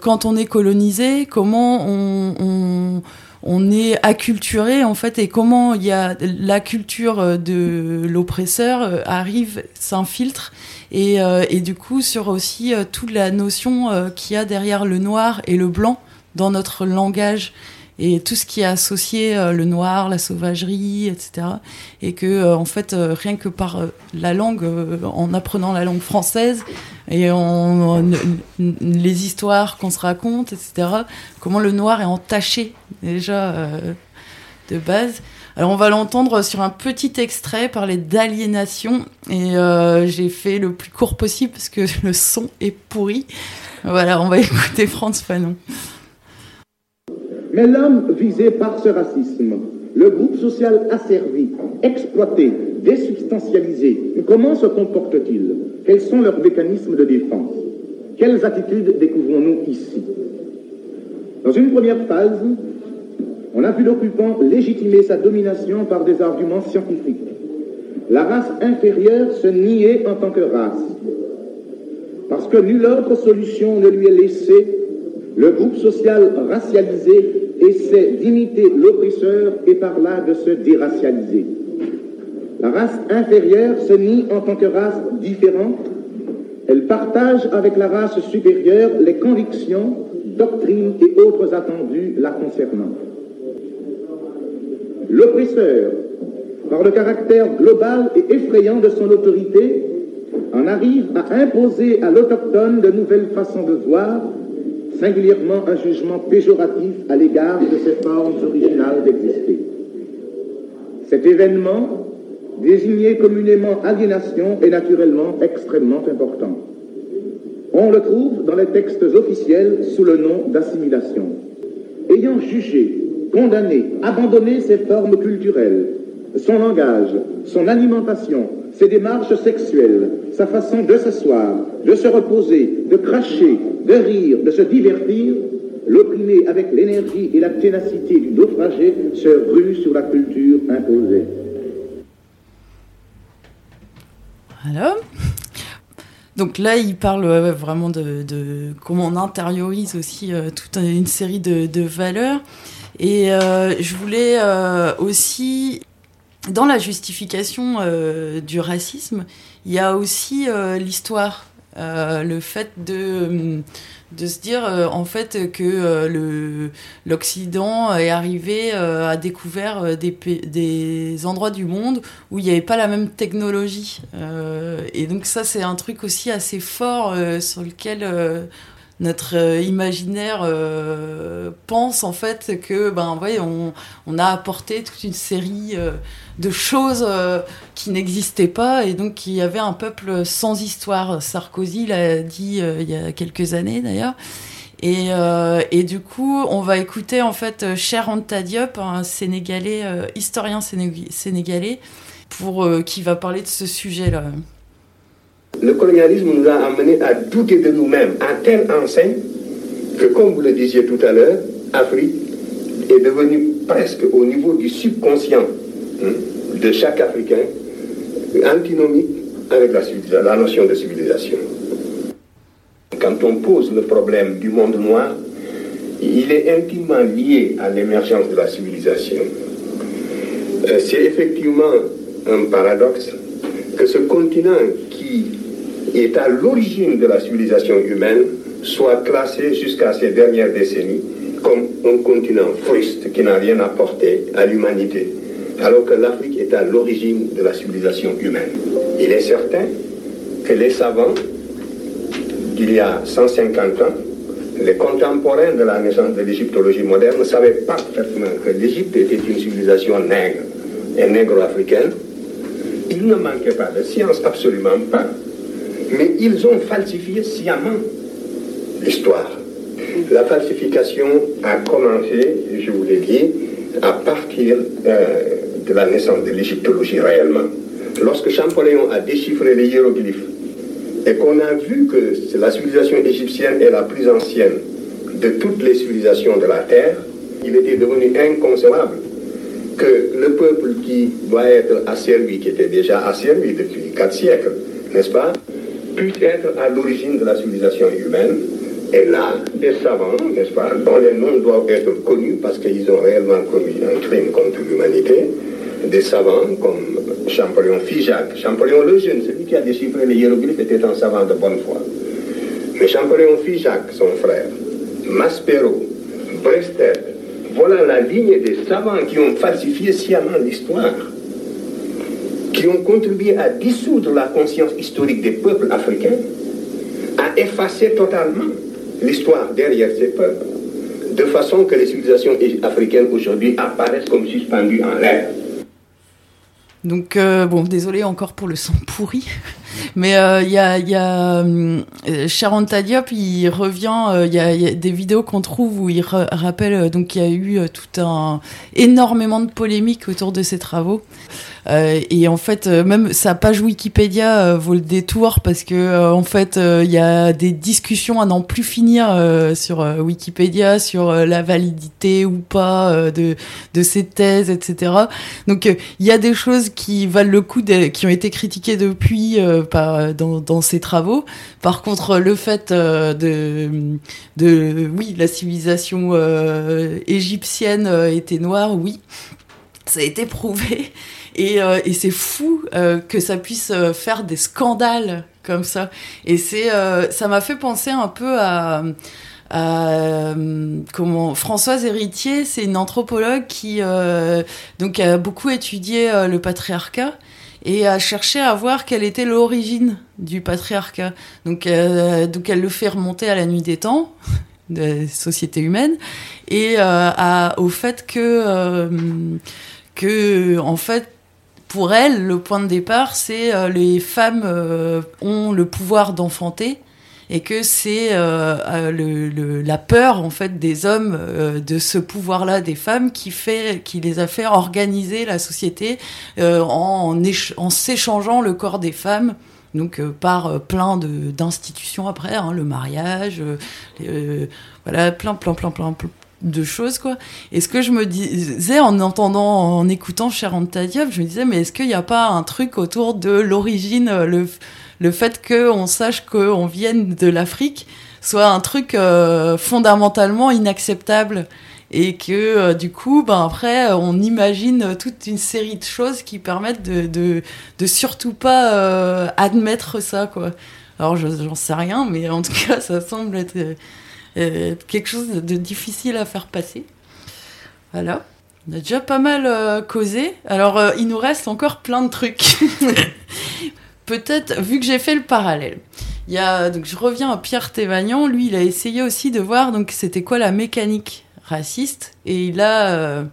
quand on est colonisé, comment on, on, est acculturé, en fait, et comment y a la culture de l'oppresseur arrive, s'infiltre. Et, et, du coup, sur aussi toute la notion qu'il y a derrière le noir et le blanc dans notre langage et tout ce qui est associé euh, le noir, la sauvagerie, etc. Et que euh, en fait euh, rien que par la langue, en apprenant la langue française et les histoires qu'on se raconte, etc. Comment le noir est entaché déjà de base. Alors on va l'entendre sur un petit extrait parler d'aliénation et j'ai fait le plus court possible parce que le son est pourri. Voilà, on va écouter Franz Fanon. Mais l'homme visé par ce racisme, le groupe social asservi, exploité, désubstantialisé, comment se comporte-t-il? Quels sont leurs mécanismes de défense? Quelles attitudes découvrons-nous ici? Dans une première phase, on a vu l'occupant légitimer sa domination par des arguments scientifiques. La race inférieure se niait en tant que race, parce que nulle autre solution ne lui est laissée le groupe social racialisé essaie d'imiter l'oppresseur et par là de se déracialiser. La race inférieure se nie en tant que race différente. Elle partage avec la race supérieure les convictions, doctrines et autres attendus la concernant. L'oppresseur, par le caractère global et effrayant de son autorité, en arrive à imposer à l'autochtone de nouvelles façons de voir, singulièrement un jugement péjoratif à l'égard de ces formes originales d'exister. Cet événement, désigné communément aliénation, est naturellement extrêmement important. On le trouve dans les textes officiels sous le nom d'assimilation. Ayant jugé, condamné, abandonné ces formes culturelles, son langage, son alimentation, ses démarches sexuelles, sa façon de s'asseoir, de se reposer, de cracher, de rire, de se divertir, l'opprimé avec l'énergie et la ténacité du naufragé se rue sur la culture imposée. Voilà. Donc là, il parle vraiment de, comment on intériorise aussi euh, toute une série de, valeurs. Et euh, je voulais euh, aussi dans la justification euh, du racisme, il y a aussi euh, l'histoire, euh, le fait de, se dire en fait que l'Occident est arrivé, a découvert des, des endroits du monde où il n'y avait pas la même technologie. et donc ça c'est un truc aussi assez fort sur lequel notre euh, imaginaire euh, pense en fait que ben ouais, on, a apporté toute une série euh, de choses qui n'existaient pas et donc qu'il y avait un peuple sans histoire. Sarkozy l'a dit il y a quelques années d'ailleurs. Et, et, du coup, on va écouter en fait Cher Anta Diop, un sénégalais, historien sénégalais, pour qui va parler de ce sujet-là. Le colonialisme nous a amené à douter de nous-mêmes à telle enseigne que, comme vous le disiez tout à l'heure, Afrique est devenue presque au niveau du subconscient hein, de chaque Africain antinomique avec la, la notion de civilisation. Quand on pose le problème du monde noir, il est intimement lié à l'émergence de la civilisation. Euh, c'est effectivement un paradoxe que ce continent qui est à l'origine de la civilisation humaine soit classé jusqu'à ces dernières décennies comme un continent fruste qui n'a rien apporté à l'humanité, alors que l'Afrique est à l'origine de la civilisation humaine. Il est certain que les savants d'il y a 150 ans les contemporains de la naissance de l'égyptologie moderne savaient parfaitement que l'Égypte était une civilisation nègre et négro-africaine. Il ne manquait pas de science, absolument pas, mais ils ont falsifié sciemment l'histoire. La falsification a commencé, je vous l'ai dit, à partir euh, de la naissance de l'égyptologie réellement. Lorsque Champollion a déchiffré les hiéroglyphes et qu'on a vu que la civilisation égyptienne est la plus ancienne de toutes les civilisations de la Terre, il était devenu inconcevable que le peuple qui doit être asservi, qui était déjà asservi depuis quatre siècles, n'est-ce pas, puisse être à l'origine de la civilisation humaine. Et là, des savants, n'est-ce pas, dont les noms doivent être connus parce qu'ils ont réellement commis un crime contre l'humanité, des savants comme Champollion Figeac, Champollion le jeune, celui qui a déchiffré les hiéroglyphes, était un savant de bonne foi. Mais Champollion Figeac, son frère, Maspero, Brestel, voilà la ligne des savants qui ont falsifié sciemment l'histoire, qui ont contribué à dissoudre la conscience historique des peuples africains, à effacer totalement l'histoire derrière ces peuples, de façon que les civilisations africaines aujourd'hui apparaissent comme suspendues en l'air. Donc euh, bon, désolé encore pour le son pourri, mais euh, il y a, y euh, Charanta Diop, il revient, euh, il y, a, des vidéos qu'on trouve où il rappelle donc il y a eu tout un énormément de polémiques autour de ses travaux. Et en fait, même sa page Wikipédia vaut le détour parce que en fait, il y a des discussions à n'en plus finir sur Wikipédia sur la validité ou pas de de ces thèses, etc. Donc il y a des choses qui valent le coup, qui ont été critiquées depuis par dans ses travaux. Par contre, le fait de de oui, la civilisation égyptienne était noire, oui, ça a été prouvé. Et, euh, c'est fou euh, que ça puisse euh, faire des scandales comme ça. Et c'est, euh, ça m'a fait penser un peu à, à comment Françoise Héritier, c'est une anthropologue qui donc a beaucoup étudié le patriarcat et a cherché à voir quelle était l'origine du patriarcat. Donc, donc elle le fait remonter à la nuit des temps des sociétés humaines et à, au fait que que en fait pour elle, le point de départ, c'est euh, les femmes euh, ont le pouvoir d'enfanter et que c'est euh, le, le, la peur en fait des hommes euh, de ce pouvoir-là des femmes qui fait qui les a fait organiser la société euh, en, en s'échangeant le corps des femmes donc euh, par plein de d'institutions après hein, le mariage voilà plein plein plein plein, plein de choses quoi. Et ce que je me disais en entendant, en écoutant Charanta Diop, je me disais mais est-ce qu'il n'y a pas un truc autour de l'origine, le, le fait qu'on sache qu'on vienne de l'Afrique soit un truc euh, fondamentalement inacceptable et que euh, du coup ben après on imagine toute une série de choses qui permettent de surtout pas euh, admettre ça quoi. Alors j'en sais rien mais en tout cas ça semble être quelque chose de difficile à faire passer. Voilà. On a déjà pas mal causé. Alors, il nous reste encore plein de trucs. Peut-être, vu que j'ai fait le parallèle. Il y a, donc je reviens à Pierre Thévagnan. Lui, il a essayé aussi de voir c'était quoi la mécanique raciste et il a euh,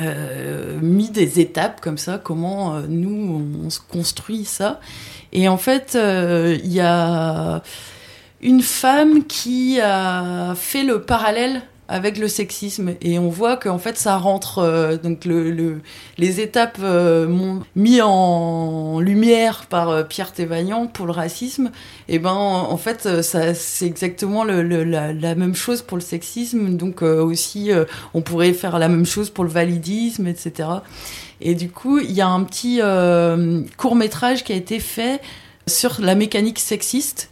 euh, mis des étapes comme ça, comment nous on, on, se construit ça. Et en fait, il y a une femme qui a fait le parallèle avec le sexisme. Et on voit qu'en fait ça rentre euh, donc le, le, les étapes euh, mis en lumière par euh, Pierre Thévagnan pour le racisme. Et ben en fait ça c'est exactement la, même chose pour le sexisme. Donc euh, aussi euh, on pourrait faire la même chose pour le validisme etc et du coup il y a un petit euh, court métrage qui a été fait sur la mécanique sexiste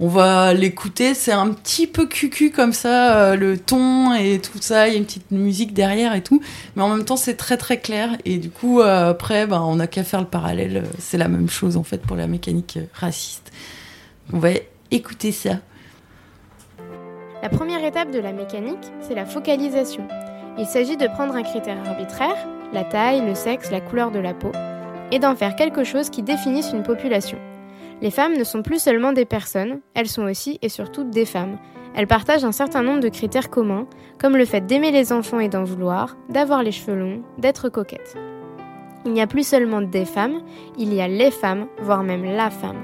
on va l'écouter, c'est un petit peu cucu comme ça, euh, le ton et tout ça, il y a une petite musique derrière et tout, mais en même temps c'est très très clair et du coup euh, après ben, on n'a qu'à faire le parallèle, c'est la même chose en fait pour la mécanique raciste. On va écouter ça. La première étape de la mécanique, c'est la focalisation. Il s'agit de prendre un critère arbitraire, la taille, le sexe, la couleur de la peau, et d'en faire quelque chose qui définisse une population. Les femmes ne sont plus seulement des personnes, elles sont aussi et surtout des femmes. Elles partagent un certain nombre de critères communs, comme le fait d'aimer les enfants et d'en vouloir, d'avoir les cheveux longs, d'être coquette. Il n'y a plus seulement des femmes, il y a les femmes, voire même la femme.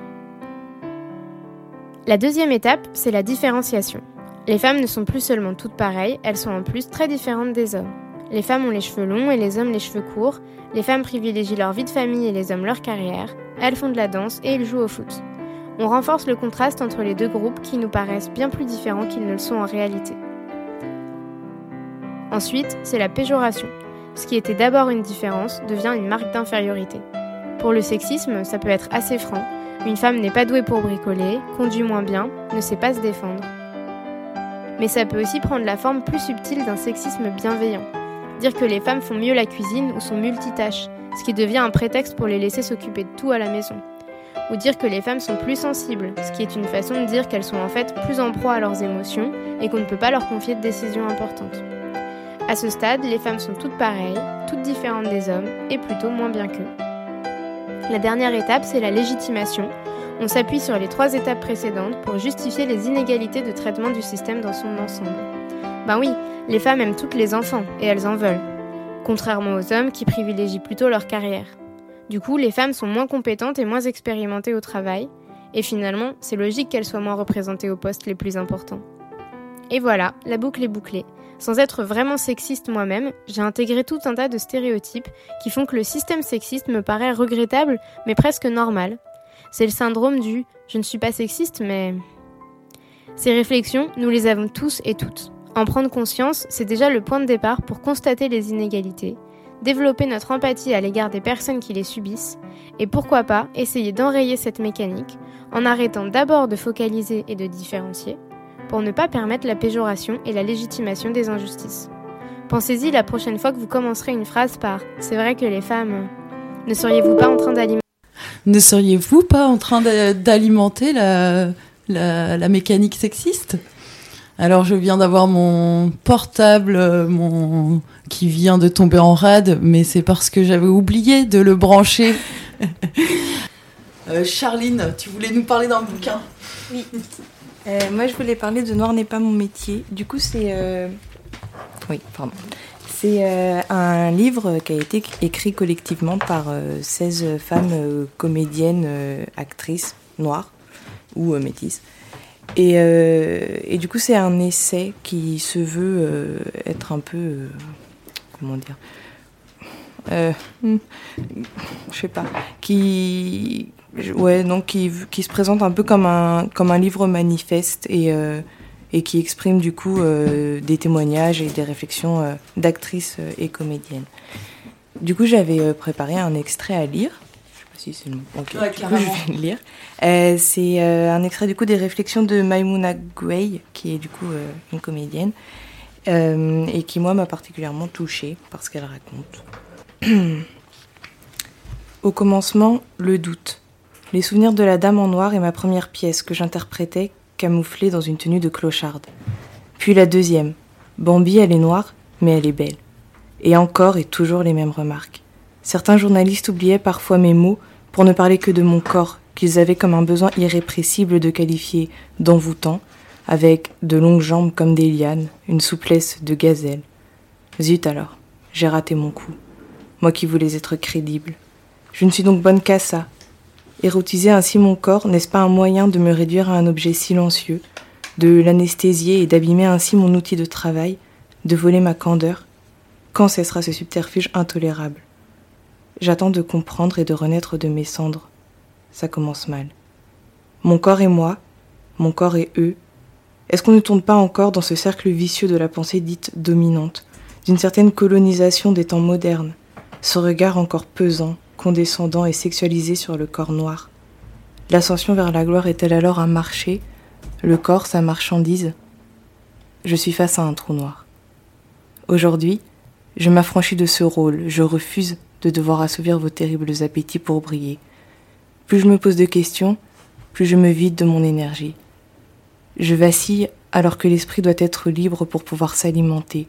La deuxième étape, c'est la différenciation. Les femmes ne sont plus seulement toutes pareilles, elles sont en plus très différentes des hommes. Les femmes ont les cheveux longs et les hommes les cheveux courts, les femmes privilégient leur vie de famille et les hommes leur carrière, elles font de la danse et ils jouent au foot. On renforce le contraste entre les deux groupes qui nous paraissent bien plus différents qu'ils ne le sont en réalité. Ensuite, c'est la péjoration. Ce qui était d'abord une différence devient une marque d'infériorité. Pour le sexisme, ça peut être assez franc. Une femme n'est pas douée pour bricoler, conduit moins bien, ne sait pas se défendre. Mais ça peut aussi prendre la forme plus subtile d'un sexisme bienveillant. Dire que les femmes font mieux la cuisine ou sont multitâches, ce qui devient un prétexte pour les laisser s'occuper de tout à la maison. Ou dire que les femmes sont plus sensibles, ce qui est une façon de dire qu'elles sont en fait plus en proie à leurs émotions et qu'on ne peut pas leur confier de décisions importantes. À ce stade, les femmes sont toutes pareilles, toutes différentes des hommes et plutôt moins bien qu'eux. La dernière étape, c'est la légitimation. On s'appuie sur les trois étapes précédentes pour justifier les inégalités de traitement du système dans son ensemble. Ben oui, les femmes aiment toutes les enfants et elles en veulent, contrairement aux hommes qui privilégient plutôt leur carrière. Du coup, les femmes sont moins compétentes et moins expérimentées au travail, et finalement, c'est logique qu'elles soient moins représentées aux postes les plus importants. Et voilà, la boucle est bouclée. Sans être vraiment sexiste moi-même, j'ai intégré tout un tas de stéréotypes qui font que le système sexiste me paraît regrettable, mais presque normal. C'est le syndrome du je ne suis pas sexiste, mais... Ces réflexions, nous les avons tous et toutes. En prendre conscience, c'est déjà le point de départ pour constater les inégalités, développer notre empathie à l'égard des personnes qui les subissent, et pourquoi pas essayer d'enrayer cette mécanique en arrêtant d'abord de focaliser et de différencier, pour ne pas permettre la péjoration et la légitimation des injustices. Pensez-y la prochaine fois que vous commencerez une phrase par C'est vrai que les femmes. Ne seriez-vous pas en train d'alimenter. Ne seriez-vous pas en train d'alimenter la, la, la, mécanique sexiste? Alors je viens d'avoir mon portable mon... qui vient de tomber en rade, mais c'est parce que j'avais oublié de le brancher. euh, Charline, tu voulais nous parler d'un bouquin Oui. Euh, moi, je voulais parler de Noir n'est pas mon métier. Du coup, c'est. Euh... Oui, pardon. C'est euh, un livre qui a été écrit collectivement par 16 femmes comédiennes, actrices noires ou métisses. Et, et, du coup, c'est un essai qui se veut être un peu. comment dire hmm, Je sais pas. Qui, ouais, donc qui, qui, se présente un peu comme un, comme un livre manifeste et, euh, et qui exprime du coup euh, des témoignages et des réflexions euh, d'actrices et comédiennes. Du coup, j'avais préparé un extrait à lire. Si c'est le mot. Okay. Ouais, du coup, je vais le lire. c'est un extrait du coup des réflexions de Maimouna Gouey, qui est du coup une comédienne, et qui moi m'a particulièrement touchée parce qu'elle raconte. Au commencement, le doute. Les souvenirs de la Dame en noir est ma première pièce que j'interprétais camouflée dans une tenue de clocharde. Puis la deuxième. Bambi, elle est noire, mais elle est belle. Et encore et toujours les mêmes remarques. Certains journalistes oubliaient parfois mes mots pour ne parler que de mon corps, qu'ils avaient comme un besoin irrépressible de qualifier d'envoûtant, avec de longues jambes comme des lianes, une souplesse de gazelle. Zut alors, j'ai raté mon coup. Moi qui voulais être crédible. Je ne suis donc bonne qu'à ça, Érotiser ainsi mon corps, n'est-ce pas un moyen de me réduire à un objet silencieux, de l'anesthésier et d'abîmer ainsi mon outil de travail, de voler ma candeur? Quand cessera ce subterfuge intolérable? J'attends de comprendre et de renaître de mes cendres. Ça commence mal. Mon corps et moi, mon corps et eux, est-ce qu'on ne tourne pas encore dans ce cercle vicieux de la pensée dite dominante, d'une certaine colonisation des temps modernes, ce regard encore pesant, condescendant et sexualisé sur le corps noir? L'ascension vers la gloire est-elle alors un marché, le corps sa marchandise? Je suis face à un trou noir. Aujourd'hui, je m'affranchis de ce rôle, je refuse de devoir assouvir vos terribles appétits pour briller. Plus je me pose de questions, plus je me vide de mon énergie. Je vacille alors que l'esprit doit être libre pour pouvoir s'alimenter.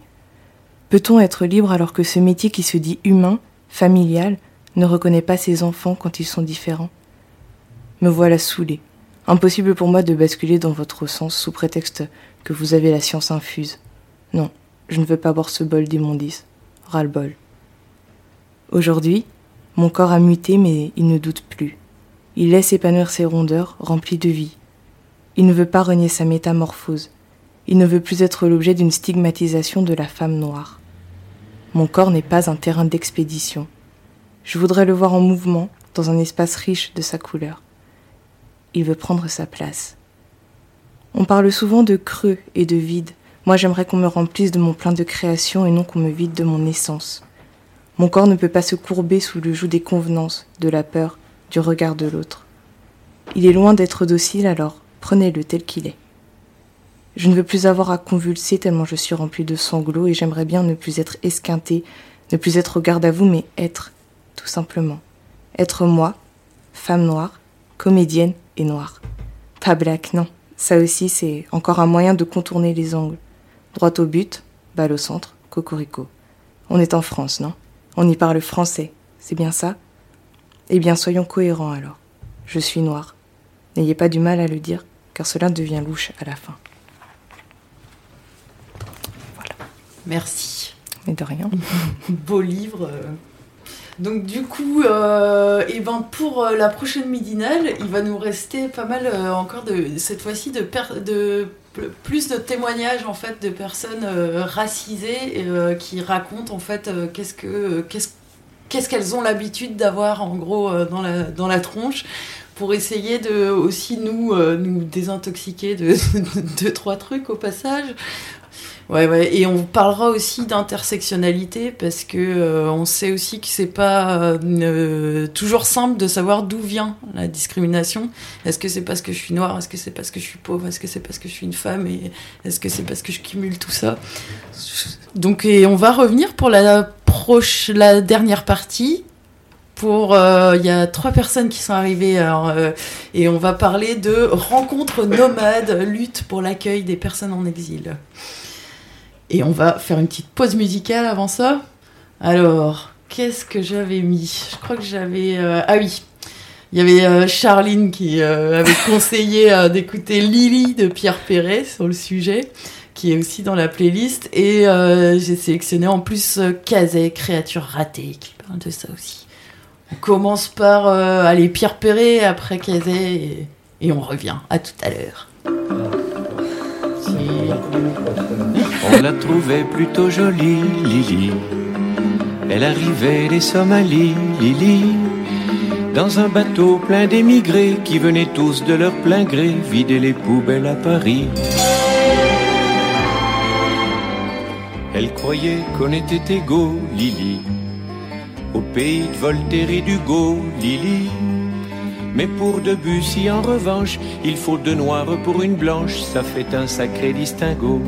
Peut-on être libre alors que ce métier qui se dit humain, familial, ne reconnaît pas ses enfants quand ils sont différents? Me voilà saoulée, Impossible pour moi de basculer dans votre sens sous prétexte que vous avez la science infuse. Non, je ne veux pas boire ce bol d'immondice. Ras-le-bol. Aujourd'hui, mon corps a muté, mais il ne doute plus. Il laisse épanouir ses rondeurs remplies de vie. Il ne veut pas renier sa métamorphose. Il ne veut plus être l'objet d'une stigmatisation de la femme noire. Mon corps n'est pas un terrain d'expédition. Je voudrais le voir en mouvement, dans un espace riche de sa couleur. Il veut prendre sa place. On parle souvent de creux et de vide. Moi, j'aimerais qu'on me remplisse de mon plein de création et non qu'on me vide de mon essence. Mon corps ne peut pas se courber sous le joug des convenances, de la peur, du regard de l'autre. Il est loin d'être docile, alors prenez-le tel qu'il est. Je ne veux plus avoir à convulser tellement je suis remplie de sanglots et j'aimerais bien ne plus être esquintée, ne plus être au garde à vous, mais être, tout simplement. Être moi, femme noire, comédienne et noire. Pas black, non. Ça aussi, c'est encore un moyen de contourner les angles. Droit au but, balle au centre, cocorico. On est en France, non? On y parle français, c'est bien ça? Eh bien, soyons cohérents alors. Je suis noire. N'ayez pas du mal à le dire, car cela devient louche à la fin. Merci. Mais de rien. Beau livre. Donc du coup, euh, et ben pour euh, la prochaine midinale, il va nous rester pas mal euh, encore de cette fois-ci de, per- de p- plus de témoignages en fait de personnes euh, racisées euh, qui racontent en fait euh, qu'est-ce que qu'est-ce qu'elles ont l'habitude d'avoir en gros dans la dans la tronche pour essayer de aussi nous euh, nous désintoxiquer de deux trois trucs au passage. Ouais, ouais, et on parlera aussi d'intersectionnalité parce que euh, on sait aussi que c'est pas euh, euh, toujours simple de savoir d'où vient la discrimination. Est-ce que c'est parce que je suis noire? Est-ce que c'est parce que je suis pauvre? Est-ce que c'est parce que je suis une femme? Et est-ce que c'est parce que je cumule tout ça? Donc, on va revenir pour la proche, la dernière partie. Pour, il y a trois personnes qui sont arrivées et on va parler de rencontres nomades, lutte pour l'accueil des personnes en exil. Et on va faire une petite pause musicale avant ça. Alors, qu'est-ce que j'avais mis? Je crois que j'avais... euh, Ah oui, il y avait euh, Charline qui euh, avait conseillé euh, d'écouter Lily de Pierre Perret sur le sujet, qui est aussi dans la playlist. Et j'ai sélectionné en plus Kazé, Créature ratée, qui parle de ça aussi. On commence par aller Pierre Perret, après Kazé, et, et on revient. À tout à l'heure. On la trouvait plutôt jolie, Lily. Elle arrivait des Somalies, Lily. Dans un bateau plein d'émigrés qui venaient tous de leur plein gré vider les poubelles à Paris. Elle croyait qu'on était égaux, Lily. Au pays de Voltaire et d'Hugo, Lily. Mais pour Debussy, en revanche, il faut deux noirs pour une blanche, ça fait un sacré distinguo.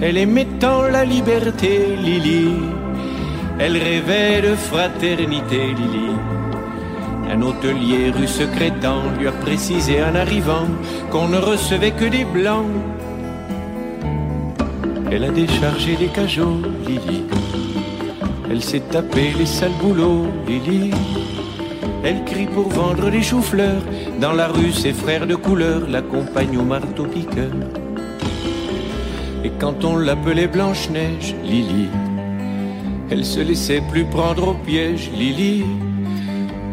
Elle aimait tant la liberté, Lily. Elle rêvait de fraternité, Lily. Un hôtelier rue secrétant lui a précisé en arrivant qu'on ne recevait que des blancs. Elle a déchargé les cajots, Lily. Elle s'est tapé les sales boulots, Lily. Elle crie pour vendre les choux-fleurs. Dans la rue, ses frères de couleur l'accompagnent au marteau-piqueur. Et quand on l'appelait Blanche-Neige, Lily, elle se laissait plus prendre au piège, Lily.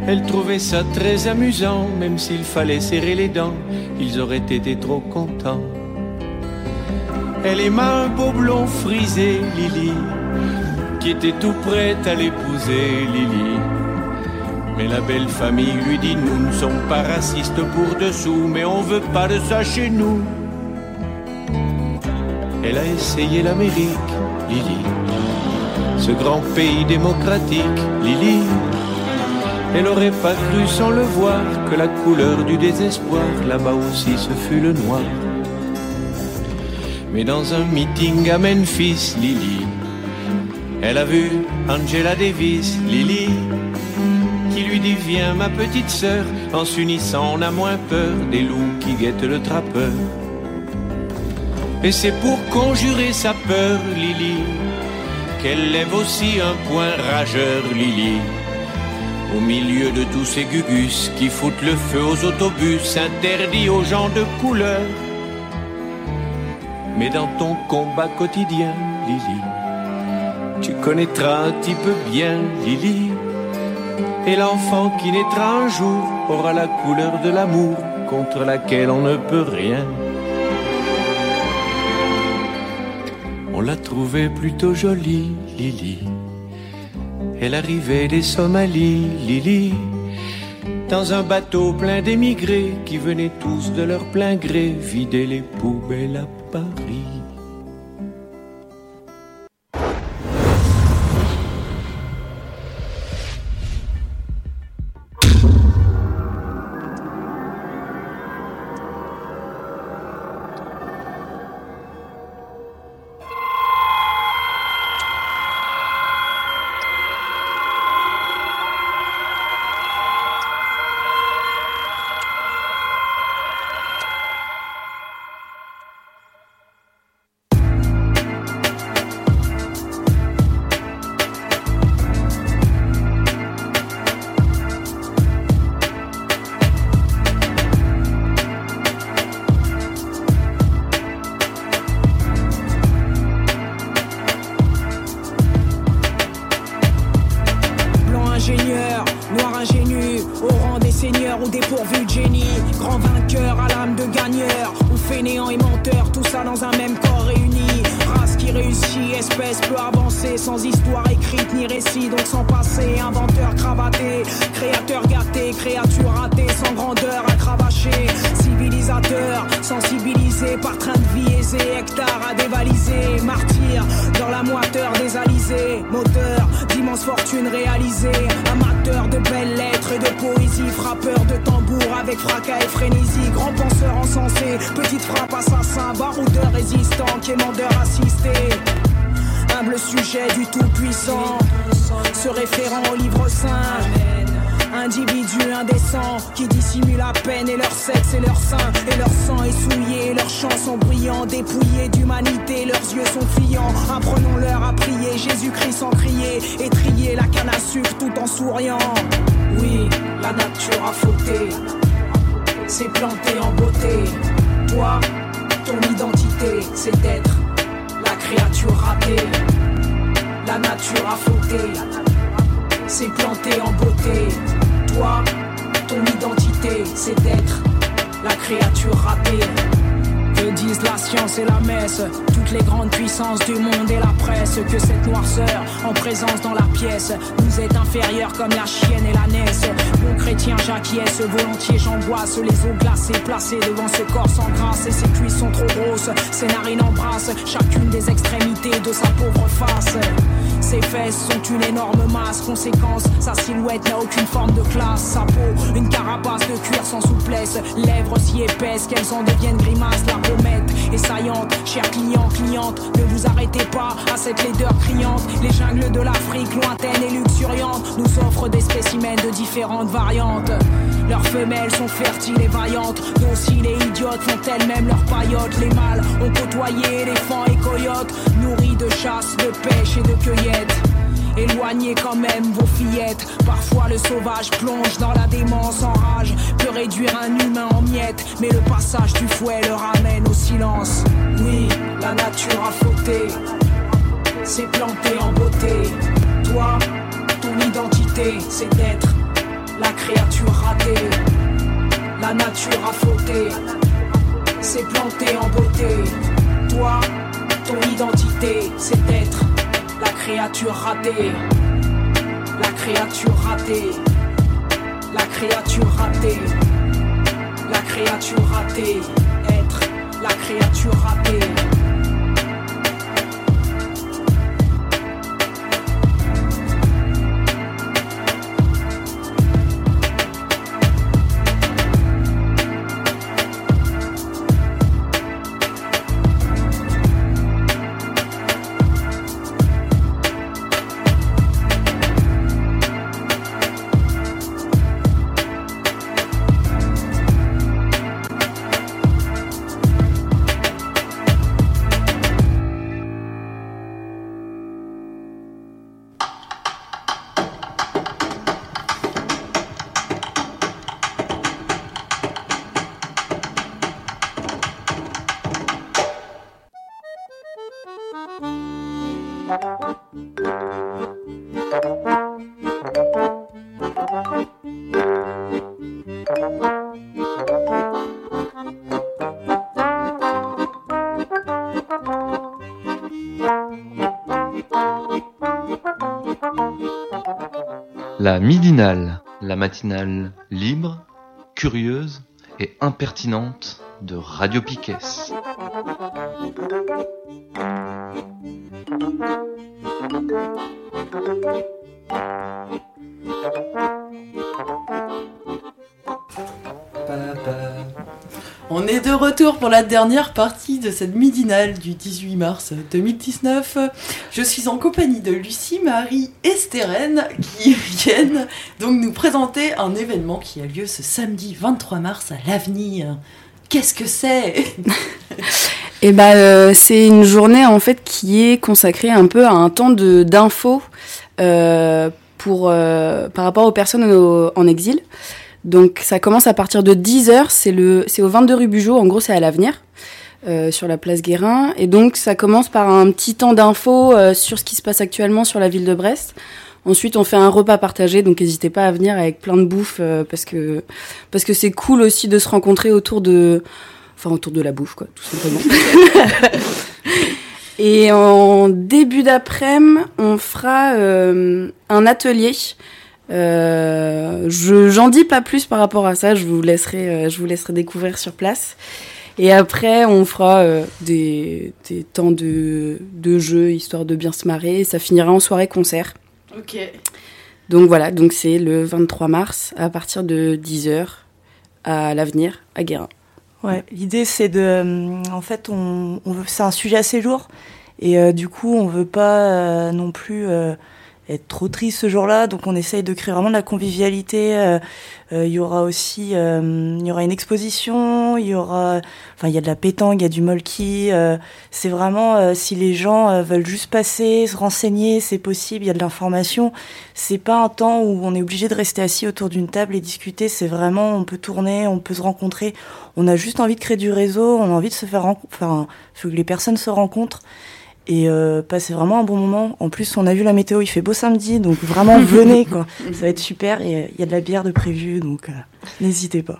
Elle trouvait ça très amusant, même s'il fallait serrer les dents, ils auraient été trop contents. Elle aima un beau blond frisé, Lily, qui était tout prête à l'épouser, Lily. Mais la belle famille lui dit Nous ne sommes pas racistes pour dessous, mais on veut pas de ça chez nous. Elle a essayé l'Amérique, Lily, ce grand pays démocratique, Lily. Elle aurait pas cru sans le voir que la couleur du désespoir là-bas aussi ce fut le noir. Mais dans un meeting à Memphis, Lily, elle a vu Angela Davis, Lily, qui lui dit Viens ma petite sœur, en s'unissant on a moins peur des loups qui guettent le trappeur. Et c'est pour conjurer sa peur, Lily, qu'elle lève aussi un point rageur, Lily. Au milieu de tous ces gugus qui foutent le feu aux autobus, interdits aux gens de couleur. Mais dans ton combat quotidien, Lily, tu connaîtras un petit peu bien Lily. Et l'enfant qui naîtra un jour aura la couleur de l'amour contre laquelle on ne peut rien. L'a plutôt jolie, Lily. Elle arrivait des Somalies, Lily, dans un bateau plein d'émigrés qui venaient tous de leur plein gré vider les poubelles à Paris. S'est plantée en beauté. Toi, ton identité, c'est d'être la créature ratée. Que disent la science et la messe, toutes les grandes puissances du monde et la presse, que cette noirceur en présence dans la pièce nous est inférieure comme la chienne et la naisse. Mon chrétien j'acquiesce, volontiers j'angoisse, les eaux glacées placées devant ce corps sans grâce et ses cuisses sont trop grosses, ses narines embrassent chacune des extrémités de sa pauvre face. Ses fesses sont une énorme masse, conséquence, sa silhouette n'a aucune forme de classe. Sa peau, une carapace de cuir sans souplesse, lèvres si épaisses qu'elles en deviennent grimaces. La pommette est saillante, cher client, cliente, ne vous arrêtez pas à cette laideur criante. Les jungles de l'Afrique, lointaines et luxuriantes, nous offrent des spécimens de différentes variantes. Leurs femelles sont fertiles et vaillantes, dociles et idiotes font elles-mêmes leurs paillotes. Les mâles ont côtoyé éléphants et coyotes, nourris de chasse, de pêche et de cueillette. Éloignez quand même vos fillettes. Parfois le sauvage plonge dans la démence en rage. Peut réduire un humain en miettes. Mais le passage du fouet le ramène au silence. Oui, la nature a fauté. S'est plantée en beauté. Toi, ton identité, c'est d'être la créature ratée. La nature a fauté. S'est plantée en beauté. Toi, ton identité, c'est d'être créature ratée, la créature ratée, la créature ratée, la créature ratée, être la créature ratée. La matinale libre, curieuse et impertinente de Radio Piquet. On est de retour pour la dernière partie de cette midinale du 18 mars 2019. Je suis en compagnie de Lucie, Marie et Stérène qui viennent donc nous présenter un événement qui a lieu ce samedi 23 mars à l'avenir. Qu'est-ce que c'est? Eh euh, c'est une journée en fait qui est consacrée un peu à un temps de d'info euh, pour euh, par rapport aux personnes en exil. Donc ça commence à partir de 10h, c'est le au 22 rue Bugeaud, en gros c'est à l'avenir. Euh, sur la place Guérin et donc ça commence par un petit temps d'info euh, sur ce qui se passe actuellement sur la ville de Brest. Ensuite, on fait un repas partagé, donc n'hésitez pas à venir avec plein de bouffe euh, parce que parce que c'est cool aussi de se rencontrer autour de enfin autour de la bouffe quoi, tout simplement. Et en début d'après-midi, on fera euh, un atelier. Euh, je j'en dis pas plus par rapport à ça. Je vous laisserai euh, je vous laisserai découvrir sur place. Et après, on fera euh, des, des temps de, de jeu histoire de bien se marrer. Et ça finira en soirée concert. Ok. Donc voilà, donc c'est le 23 mars à partir de 10h à l'avenir à Guérin. Ouais, l'idée c'est de, euh, en fait, on, c'est un sujet assez lourd et euh, du coup on veut pas euh, non plus euh, être trop triste ce jour-là, donc on essaye de créer vraiment de la convivialité. euh, euh, Il y aura aussi, euh, il y aura une exposition, il y aura, enfin il y a de la pétanque, il y a du molki. c'est vraiment si les gens veulent juste passer, se renseigner, c'est possible. Il y a de l'information. C'est pas un temps où on est obligé de rester assis autour d'une table et discuter. C'est vraiment, on peut tourner, on peut se rencontrer. On a juste envie de créer du réseau, on a envie de se faire, enfin, faut que les personnes se rencontrent et euh, passer vraiment un bon moment. En plus, on a vu la météo, il fait beau samedi, donc vraiment venez quoi. Ça va être super et euh, il y a de la bière de prévu, donc euh, n'hésitez pas.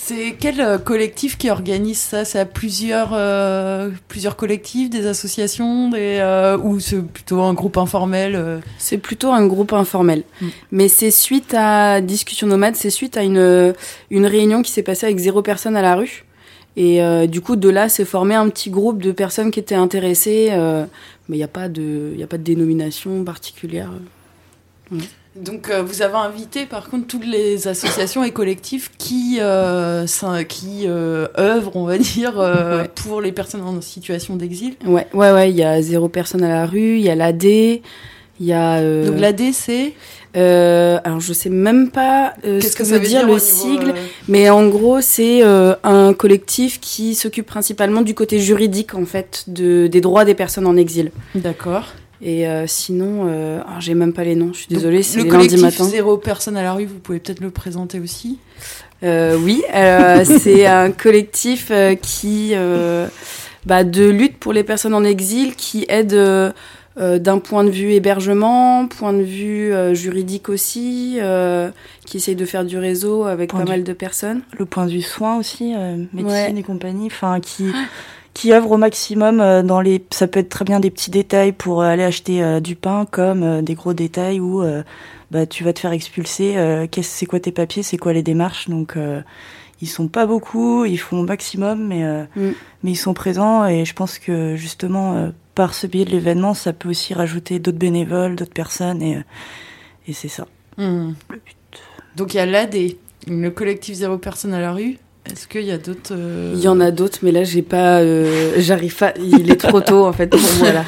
C'est quel euh, collectif qui organise ça? C'est à plusieurs, euh, plusieurs collectifs, des associations, des, euh, ou c'est plutôt un groupe informel euh? C'est plutôt un groupe informel. Mais c'est suite à Discussion Nomade, c'est suite à une, une réunion qui s'est passée avec zéro personne à la rue. Et euh, du coup, de là, s'est formé un petit groupe de personnes qui étaient intéressées. euh, mais il n'y a, pas de- y a pas de dénomination particulière. Ouais. Donc euh, vous avez invité par contre toutes les associations et collectifs qui, qui œuvrent, on va dire, Ouais. pour les personnes en situation d'exil. Ouais, ouais, ouais, il y a zéro personne à la rue, il y a l'AD, il y a... euh, Donc l'AD c'est Euh, alors je sais même pas euh, ce que, que ça veut dire, le sigle, mais en gros c'est un collectif qui s'occupe principalement du côté juridique en fait de, des droits des personnes en exil. D'accord. Et sinon, j'ai même pas les noms, je suis désolée, c'est Le les collectif matin. Zéro personne à la rue, vous pouvez peut-être le présenter aussi. Oui, c'est un collectif qui, bah, de lutte pour les personnes en exil, qui aide d'un point de vue hébergement, point de vue euh, juridique aussi, euh, qui essaye de faire du réseau avec Point pas mal de personnes. Le point de vue soin aussi, euh, médecine Ouais. et compagnie, enfin qui qui œuvre au maximum euh, dans les. Ça peut être très bien des petits détails pour euh, aller acheter euh, du pain, comme euh, des gros détails où euh, bah tu vas te faire expulser. euh, qu'est-ce c'est quoi tes papiers, c'est quoi les démarches, donc. euh, ils sont pas beaucoup, ils font au maximum, mais euh, Mm. mais ils sont présents et je pense que justement euh, par ce biais de l'événement, ça peut aussi rajouter d'autres bénévoles, d'autres personnes et euh, et c'est ça. Hmm. Donc il y a l'AD, le collectif Zéro personne à la rue. Est-ce qu'il y a d'autres euh, Il y en a d'autres, mais là j'ai pas, euh, j'arrive pas. Il est trop tôt en fait pour moi là.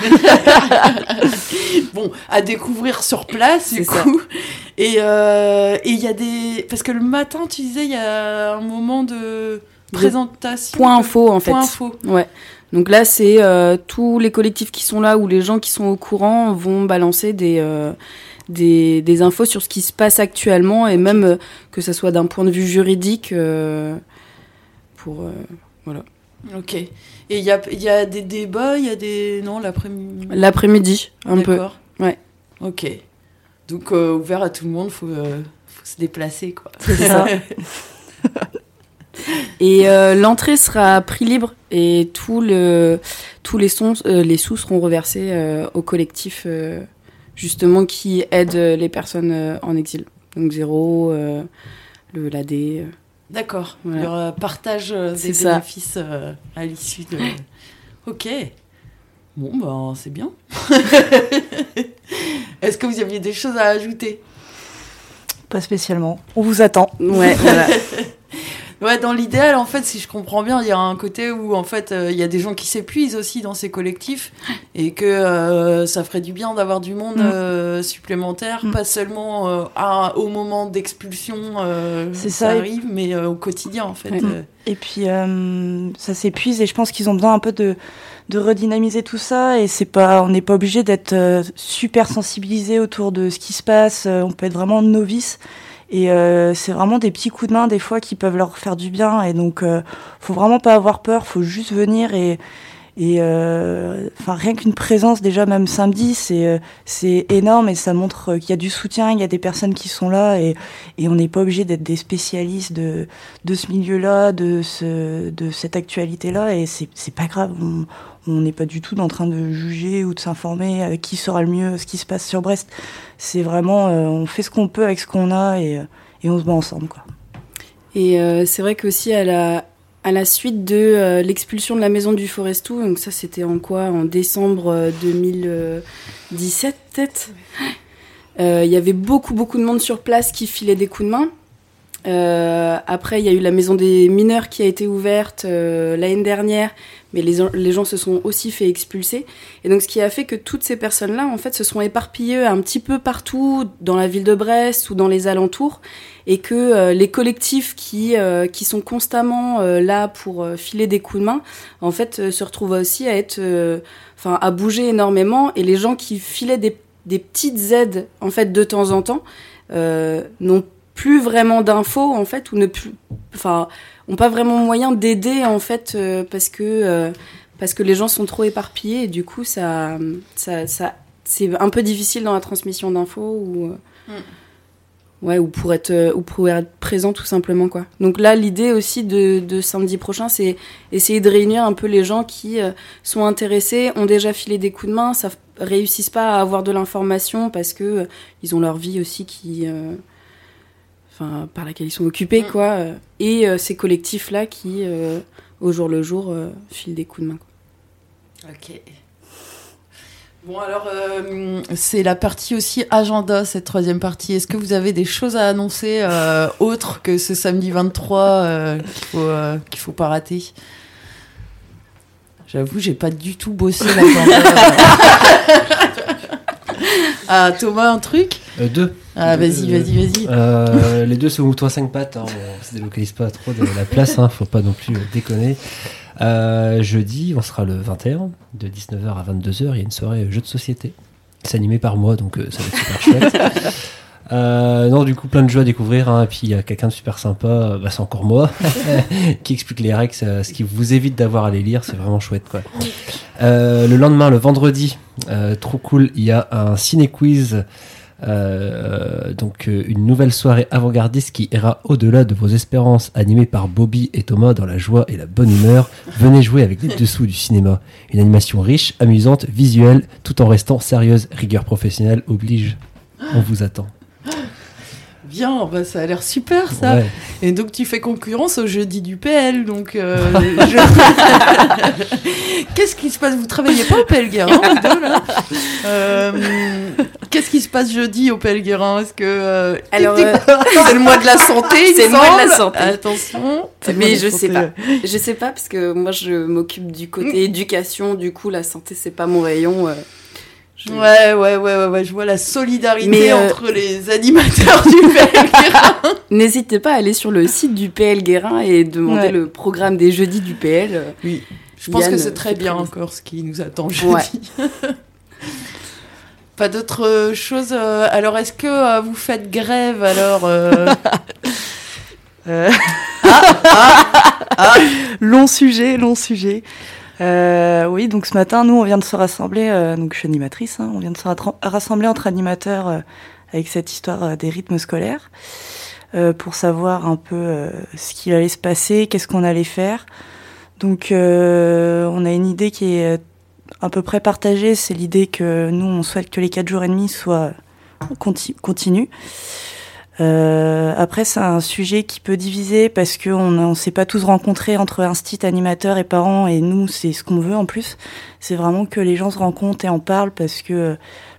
bon, à découvrir sur place, du ça. coup. Et euh, et il y a des. Parce que le matin, tu disais, il y a un moment de présentation. Point info en fait. Point info. Ouais. Donc là, c'est euh, tous les collectifs qui sont là ou les gens qui sont au courant vont balancer des, euh, des, des infos sur ce qui se passe actuellement et même euh, que ça soit d'un point de vue juridique euh, pour euh, voilà. Ok. Et il y a, il y a des débats, il y a des. Non, l'après-midi? L'après-midi, un peu. D'accord. Ouais. Ok. Donc, euh, ouvert à tout le monde, faut, euh, faut se déplacer, quoi. C'est ça. Et euh, l'entrée sera à prix libre et tout le, tous les, sons, euh, les sous seront reversés euh, au collectif euh, justement qui aide les personnes euh, en exil. Donc Zéro, euh, le l'AD. euh, D'accord. Voilà. Aura partage euh, des ça. bénéfices euh, à l'issue de. Ok. Bon, ben, c'est bien. Est-ce que vous aviez des choses à ajouter? Pas spécialement. On vous attend. Ouais, voilà. Ouais, dans l'idéal, en fait, si je comprends bien, il y a un côté où, en fait, euh, il y a des gens qui s'épuisent aussi dans ces collectifs et que euh, ça ferait du bien d'avoir du monde Mm. euh, supplémentaire, pas seulement à- au moment d'expulsion, ça ça. arrive, mais au quotidien, en fait. Et puis ça s'épuise et je pense qu'ils ont besoin un peu de, de redynamiser tout ça et c'est pas on n'est pas obligé d'être super sensibilisé autour de ce qui se passe. On peut être vraiment novice et euh, c'est vraiment des petits coups de main des fois qui peuvent leur faire du bien. Et donc euh, faut vraiment pas avoir peur, faut juste venir et et euh, enfin rien qu'une présence déjà même samedi c'est euh, c'est énorme et ça montre qu'il y a du soutien, il y a des personnes qui sont là et et on n'est pas obligé d'être des spécialistes de de ce milieu-là, de ce de cette actualité-là et c'est pas grave. On n'est pas du tout en train de juger ou de s'informer euh, qui sera le mieux ce qui se passe sur Brest. C'est vraiment euh, on fait ce qu'on peut avec ce qu'on a et euh, et on se bat ensemble quoi. Et euh, c'est vrai qu'aussi à la, à la suite de euh, l'expulsion de la maison du Forestou, donc ça c'était en quoi? En décembre euh, 2017 peut-être? Euh, Il y avait beaucoup beaucoup de monde sur place qui filait des coups de main. Euh, après, il y a eu la maison des mineurs qui a été ouverte euh, l'année dernière, mais les, gens se sont aussi fait expulser. Et donc, ce qui a fait que toutes ces personnes-là, en fait, se sont éparpillées un petit peu partout dans la ville de Brest ou dans les alentours, et que euh, les collectifs qui sont constamment là pour filer des coups de main, en fait, se retrouvent aussi à être, enfin, à bouger énormément. Et les gens qui filaient des des petites aides, en fait, de temps en temps, n'ont plus vraiment d'infos en fait ou ne plus enfin ont pas vraiment moyen d'aider en fait euh, parce que euh, parce que les gens sont trop éparpillés et du coup ça ça, ça c'est un peu difficile dans la transmission d'infos ou euh, ouais ou pour être ou pour être présent tout simplement quoi. Donc là l'idée aussi de, de samedi prochain c'est essayer de réunir un peu les gens qui sont intéressés ont déjà filé des coups de main ça réussissent pas à avoir de l'information parce que ils ont leur vie aussi qui enfin par laquelle ils sont occupés quoi euh, et euh, ces collectifs là qui euh, au jour le jour euh, filent des coups de main quoi. Ok. Bon alors, c'est la partie aussi agenda, cette troisième partie. Est-ce que vous avez des choses à annoncer autres que ce samedi 23 euh, qu'il faut, faut pas rater? J'avoue, j'ai pas du tout bossé l'agenda. ah, Thomas, un truc? Euh, deux. Ah, vas-y, vas-y, vas-y. euh, les deux sont mouton à 5 pattes. Hein, on se délocalise pas trop de la place. Hein, faut pas non plus déconner. Euh, jeudi, on sera le 21, de 19h à 22h. Il y a une soirée euh, jeux de société. C'est animé par moi, donc ça va être super chouette. Euh, non, du coup, plein de jeux à découvrir. Hein, et puis, il y a quelqu'un de super sympa, bah, c'est encore moi, qui explique les règles, ce qui vous évite d'avoir à les lire. C'est vraiment chouette, quoi. Euh, le lendemain, le vendredi, euh, trop cool, il y a un ciné-quiz. Euh, donc euh, une nouvelle soirée avant-gardiste qui ira au-delà de vos espérances, animée par Bobby et Thomas dans la joie et la bonne humeur. Venez jouer avec les dessous du cinéma. Une animation riche, amusante, visuelle, tout en restant sérieuse. Rigueur professionnelle oblige. On vous attend. Bien, bah, ça a l'air super ça. Ouais. Et donc tu fais concurrence au jeudi du PL. Donc, euh, je- qu'est-ce qui se passe? Vous travaillez pas au PL Guérin, vous deux, là? Euh, Qu'est-ce qui se passe jeudi au PL Guérin Est-ce que euh, Alors, euh, c'est le mois de la santé C'est le mois de la santé. Attention. Mais je la sais santé. pas. Je sais pas parce que moi je m'occupe du côté éducation, du coup la santé c'est pas mon rayon. Ouais, ouais, ouais, ouais, ouais, je vois la solidarité Mais, euh, entre les animateurs du PL Guérin. N'hésitez pas à aller sur le site du PL Guérin et demander Ouais. le programme des jeudis du PL. Oui, Je pense Yann, que c'est très bien encore ce qui nous attend jeudi. Ouais. Pas d'autres euh, choses. euh, alors, est-ce que vous faites grève alors euh, Euh, ah, long sujet, long sujet. Euh, oui, donc ce matin, nous, on vient de se rassembler, euh, donc je suis animatrice, hein, on vient de se rassembler entre animateurs euh, avec cette histoire euh, des rythmes scolaires. euh, pour savoir un peu ce qu'il allait se passer, qu'est-ce qu'on allait faire. Donc on a une idée qui est à peu près partagée, c'est l'idée que nous on souhaite que les quatre jours et demi soient conti continus. Euh, après, c'est un sujet qui peut diviser parce qu'on ne s'est pas tous rencontrés entre instit, animateurs et parents, et nous, c'est ce qu'on veut en plus. C'est vraiment que les gens se rencontrent et en parlent parce que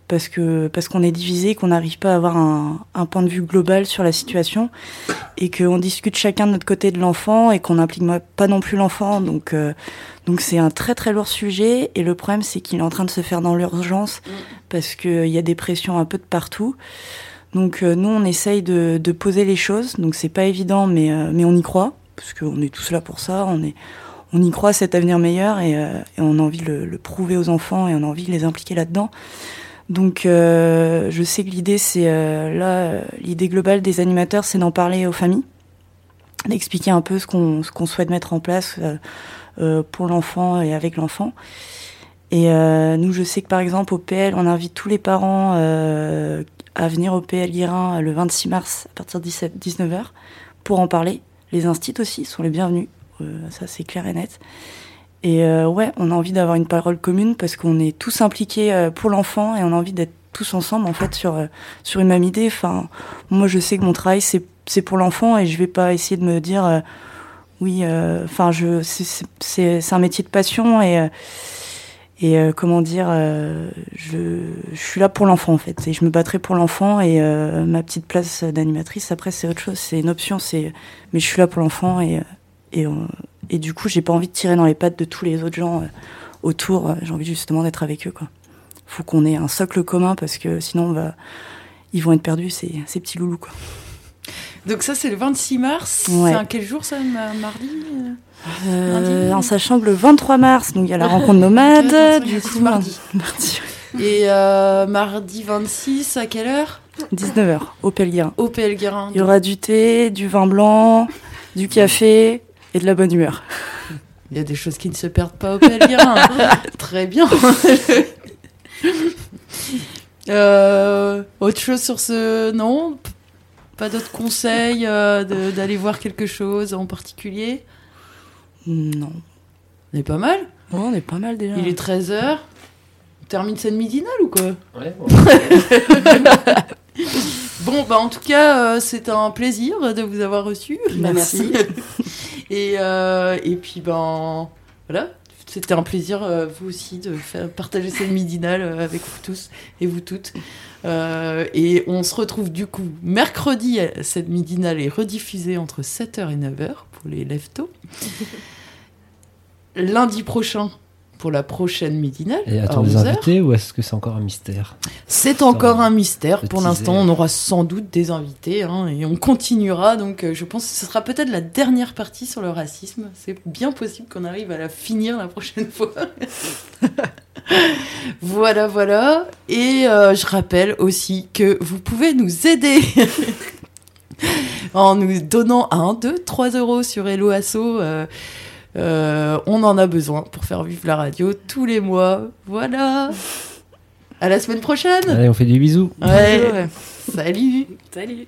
parce que parce qu'on est divisé, qu'on n'arrive pas à avoir un, un, point de vue global sur la situation, et qu'on discute chacun de notre côté de l'enfant et qu'on n'implique pas non plus l'enfant. Donc euh, donc c'est un très très lourd sujet, et le problème c'est qu'il est en train de se faire dans l'urgence parce qu'il y a des pressions un peu de partout. Donc euh, nous, on essaye de, poser les choses. Donc c'est pas évident, mais euh, mais on y croit parce qu'on est tous là pour ça. On est on y croit cet avenir meilleur et, euh, on a envie de le, prouver aux enfants et on a envie de les impliquer là-dedans. Donc je sais que l'idée c'est là l'idée globale des animateurs, c'est d'en parler aux familles, d'expliquer un peu ce qu'on ce qu'on souhaite mettre en place pour l'enfant et avec l'enfant. Et euh, nous, je sais que par exemple au PL, on invite tous les parents euh, à venir au PL Guérin le 26 mars à partir de 19h pour en parler. Les instits aussi sont les bienvenus, euh, ça c'est clair et net. Et euh, ouais, on a envie d'avoir une parole commune parce qu'on est tous impliqués euh, pour l'enfant et on a envie d'être tous ensemble en fait sur sur une même idée. Enfin, moi je sais que mon travail c'est c'est pour l'enfant et je vais pas essayer de me dire oui, enfin je c'est c'est un métier de passion et et euh, comment dire, euh, je, je, suis là pour l'enfant en fait, et je me battrai pour l'enfant. Et euh, ma petite place d'animatrice, après c'est autre chose, c'est une option. C'est, mais je suis là pour l'enfant et et, et du coup, j'ai pas envie de tirer dans les pattes de tous les autres gens autour. J'ai envie justement d'être avec eux. Quoi. Faut qu'on ait un socle commun parce que sinon, on va, ils vont être perdus ces, ces petits loulous quoi. Donc ça, c'est le 26 mars. Ouais. C'est un quel jour ça, mardi euh, en sachant que le 23 mars, donc il y a la rencontre nomade, okay, du coup mardi. mardi. Et euh, mardi 26, à quelle heure? 19h, au Pelguerin. Au Pelguerin. Il y aura du thé, du vin blanc, du café et de la bonne humeur. Il y a des choses qui ne se perdent pas au Pelguerin. Très bien. euh, autre chose sur ce Non? Pas d'autres conseils euh, d'aller voir quelque chose en particulier? Non. On est pas mal Ouais, on est pas mal déjà. Il est 13h. On termine cette midinale ou quoi? Ouais. bon, bah en tout cas, euh, c'est un plaisir de vous avoir reçu. Merci. et, euh, et puis, ben voilà. C'était un plaisir, euh, vous aussi, de faire, partager cette midinale avec vous tous et vous toutes. Euh, et on se retrouve du coup mercredi. Cette midinale est rediffusée entre 7h et 9h pour les lève-tôt. Lundi prochain pour la prochaine midinale. Et attends des invités ou est-ce que c'est encore un mystère C'est encore un mystère. Pour l'instant, on aura sans doute des invités hein, et on continuera. Donc, euh, je pense que ce sera peut-être la dernière partie sur le racisme. C'est bien possible qu'on arrive à la finir la prochaine fois. voilà, voilà. Et euh, je rappelle aussi que vous pouvez nous aider. en nous donnant 1, 2, 3 euros sur Hello Asso. Euh, euh, on en a besoin pour faire vivre la radio tous les mois. Voilà. À la semaine prochaine. Allez, on fait des bisous. Ouais. Salut. Salut.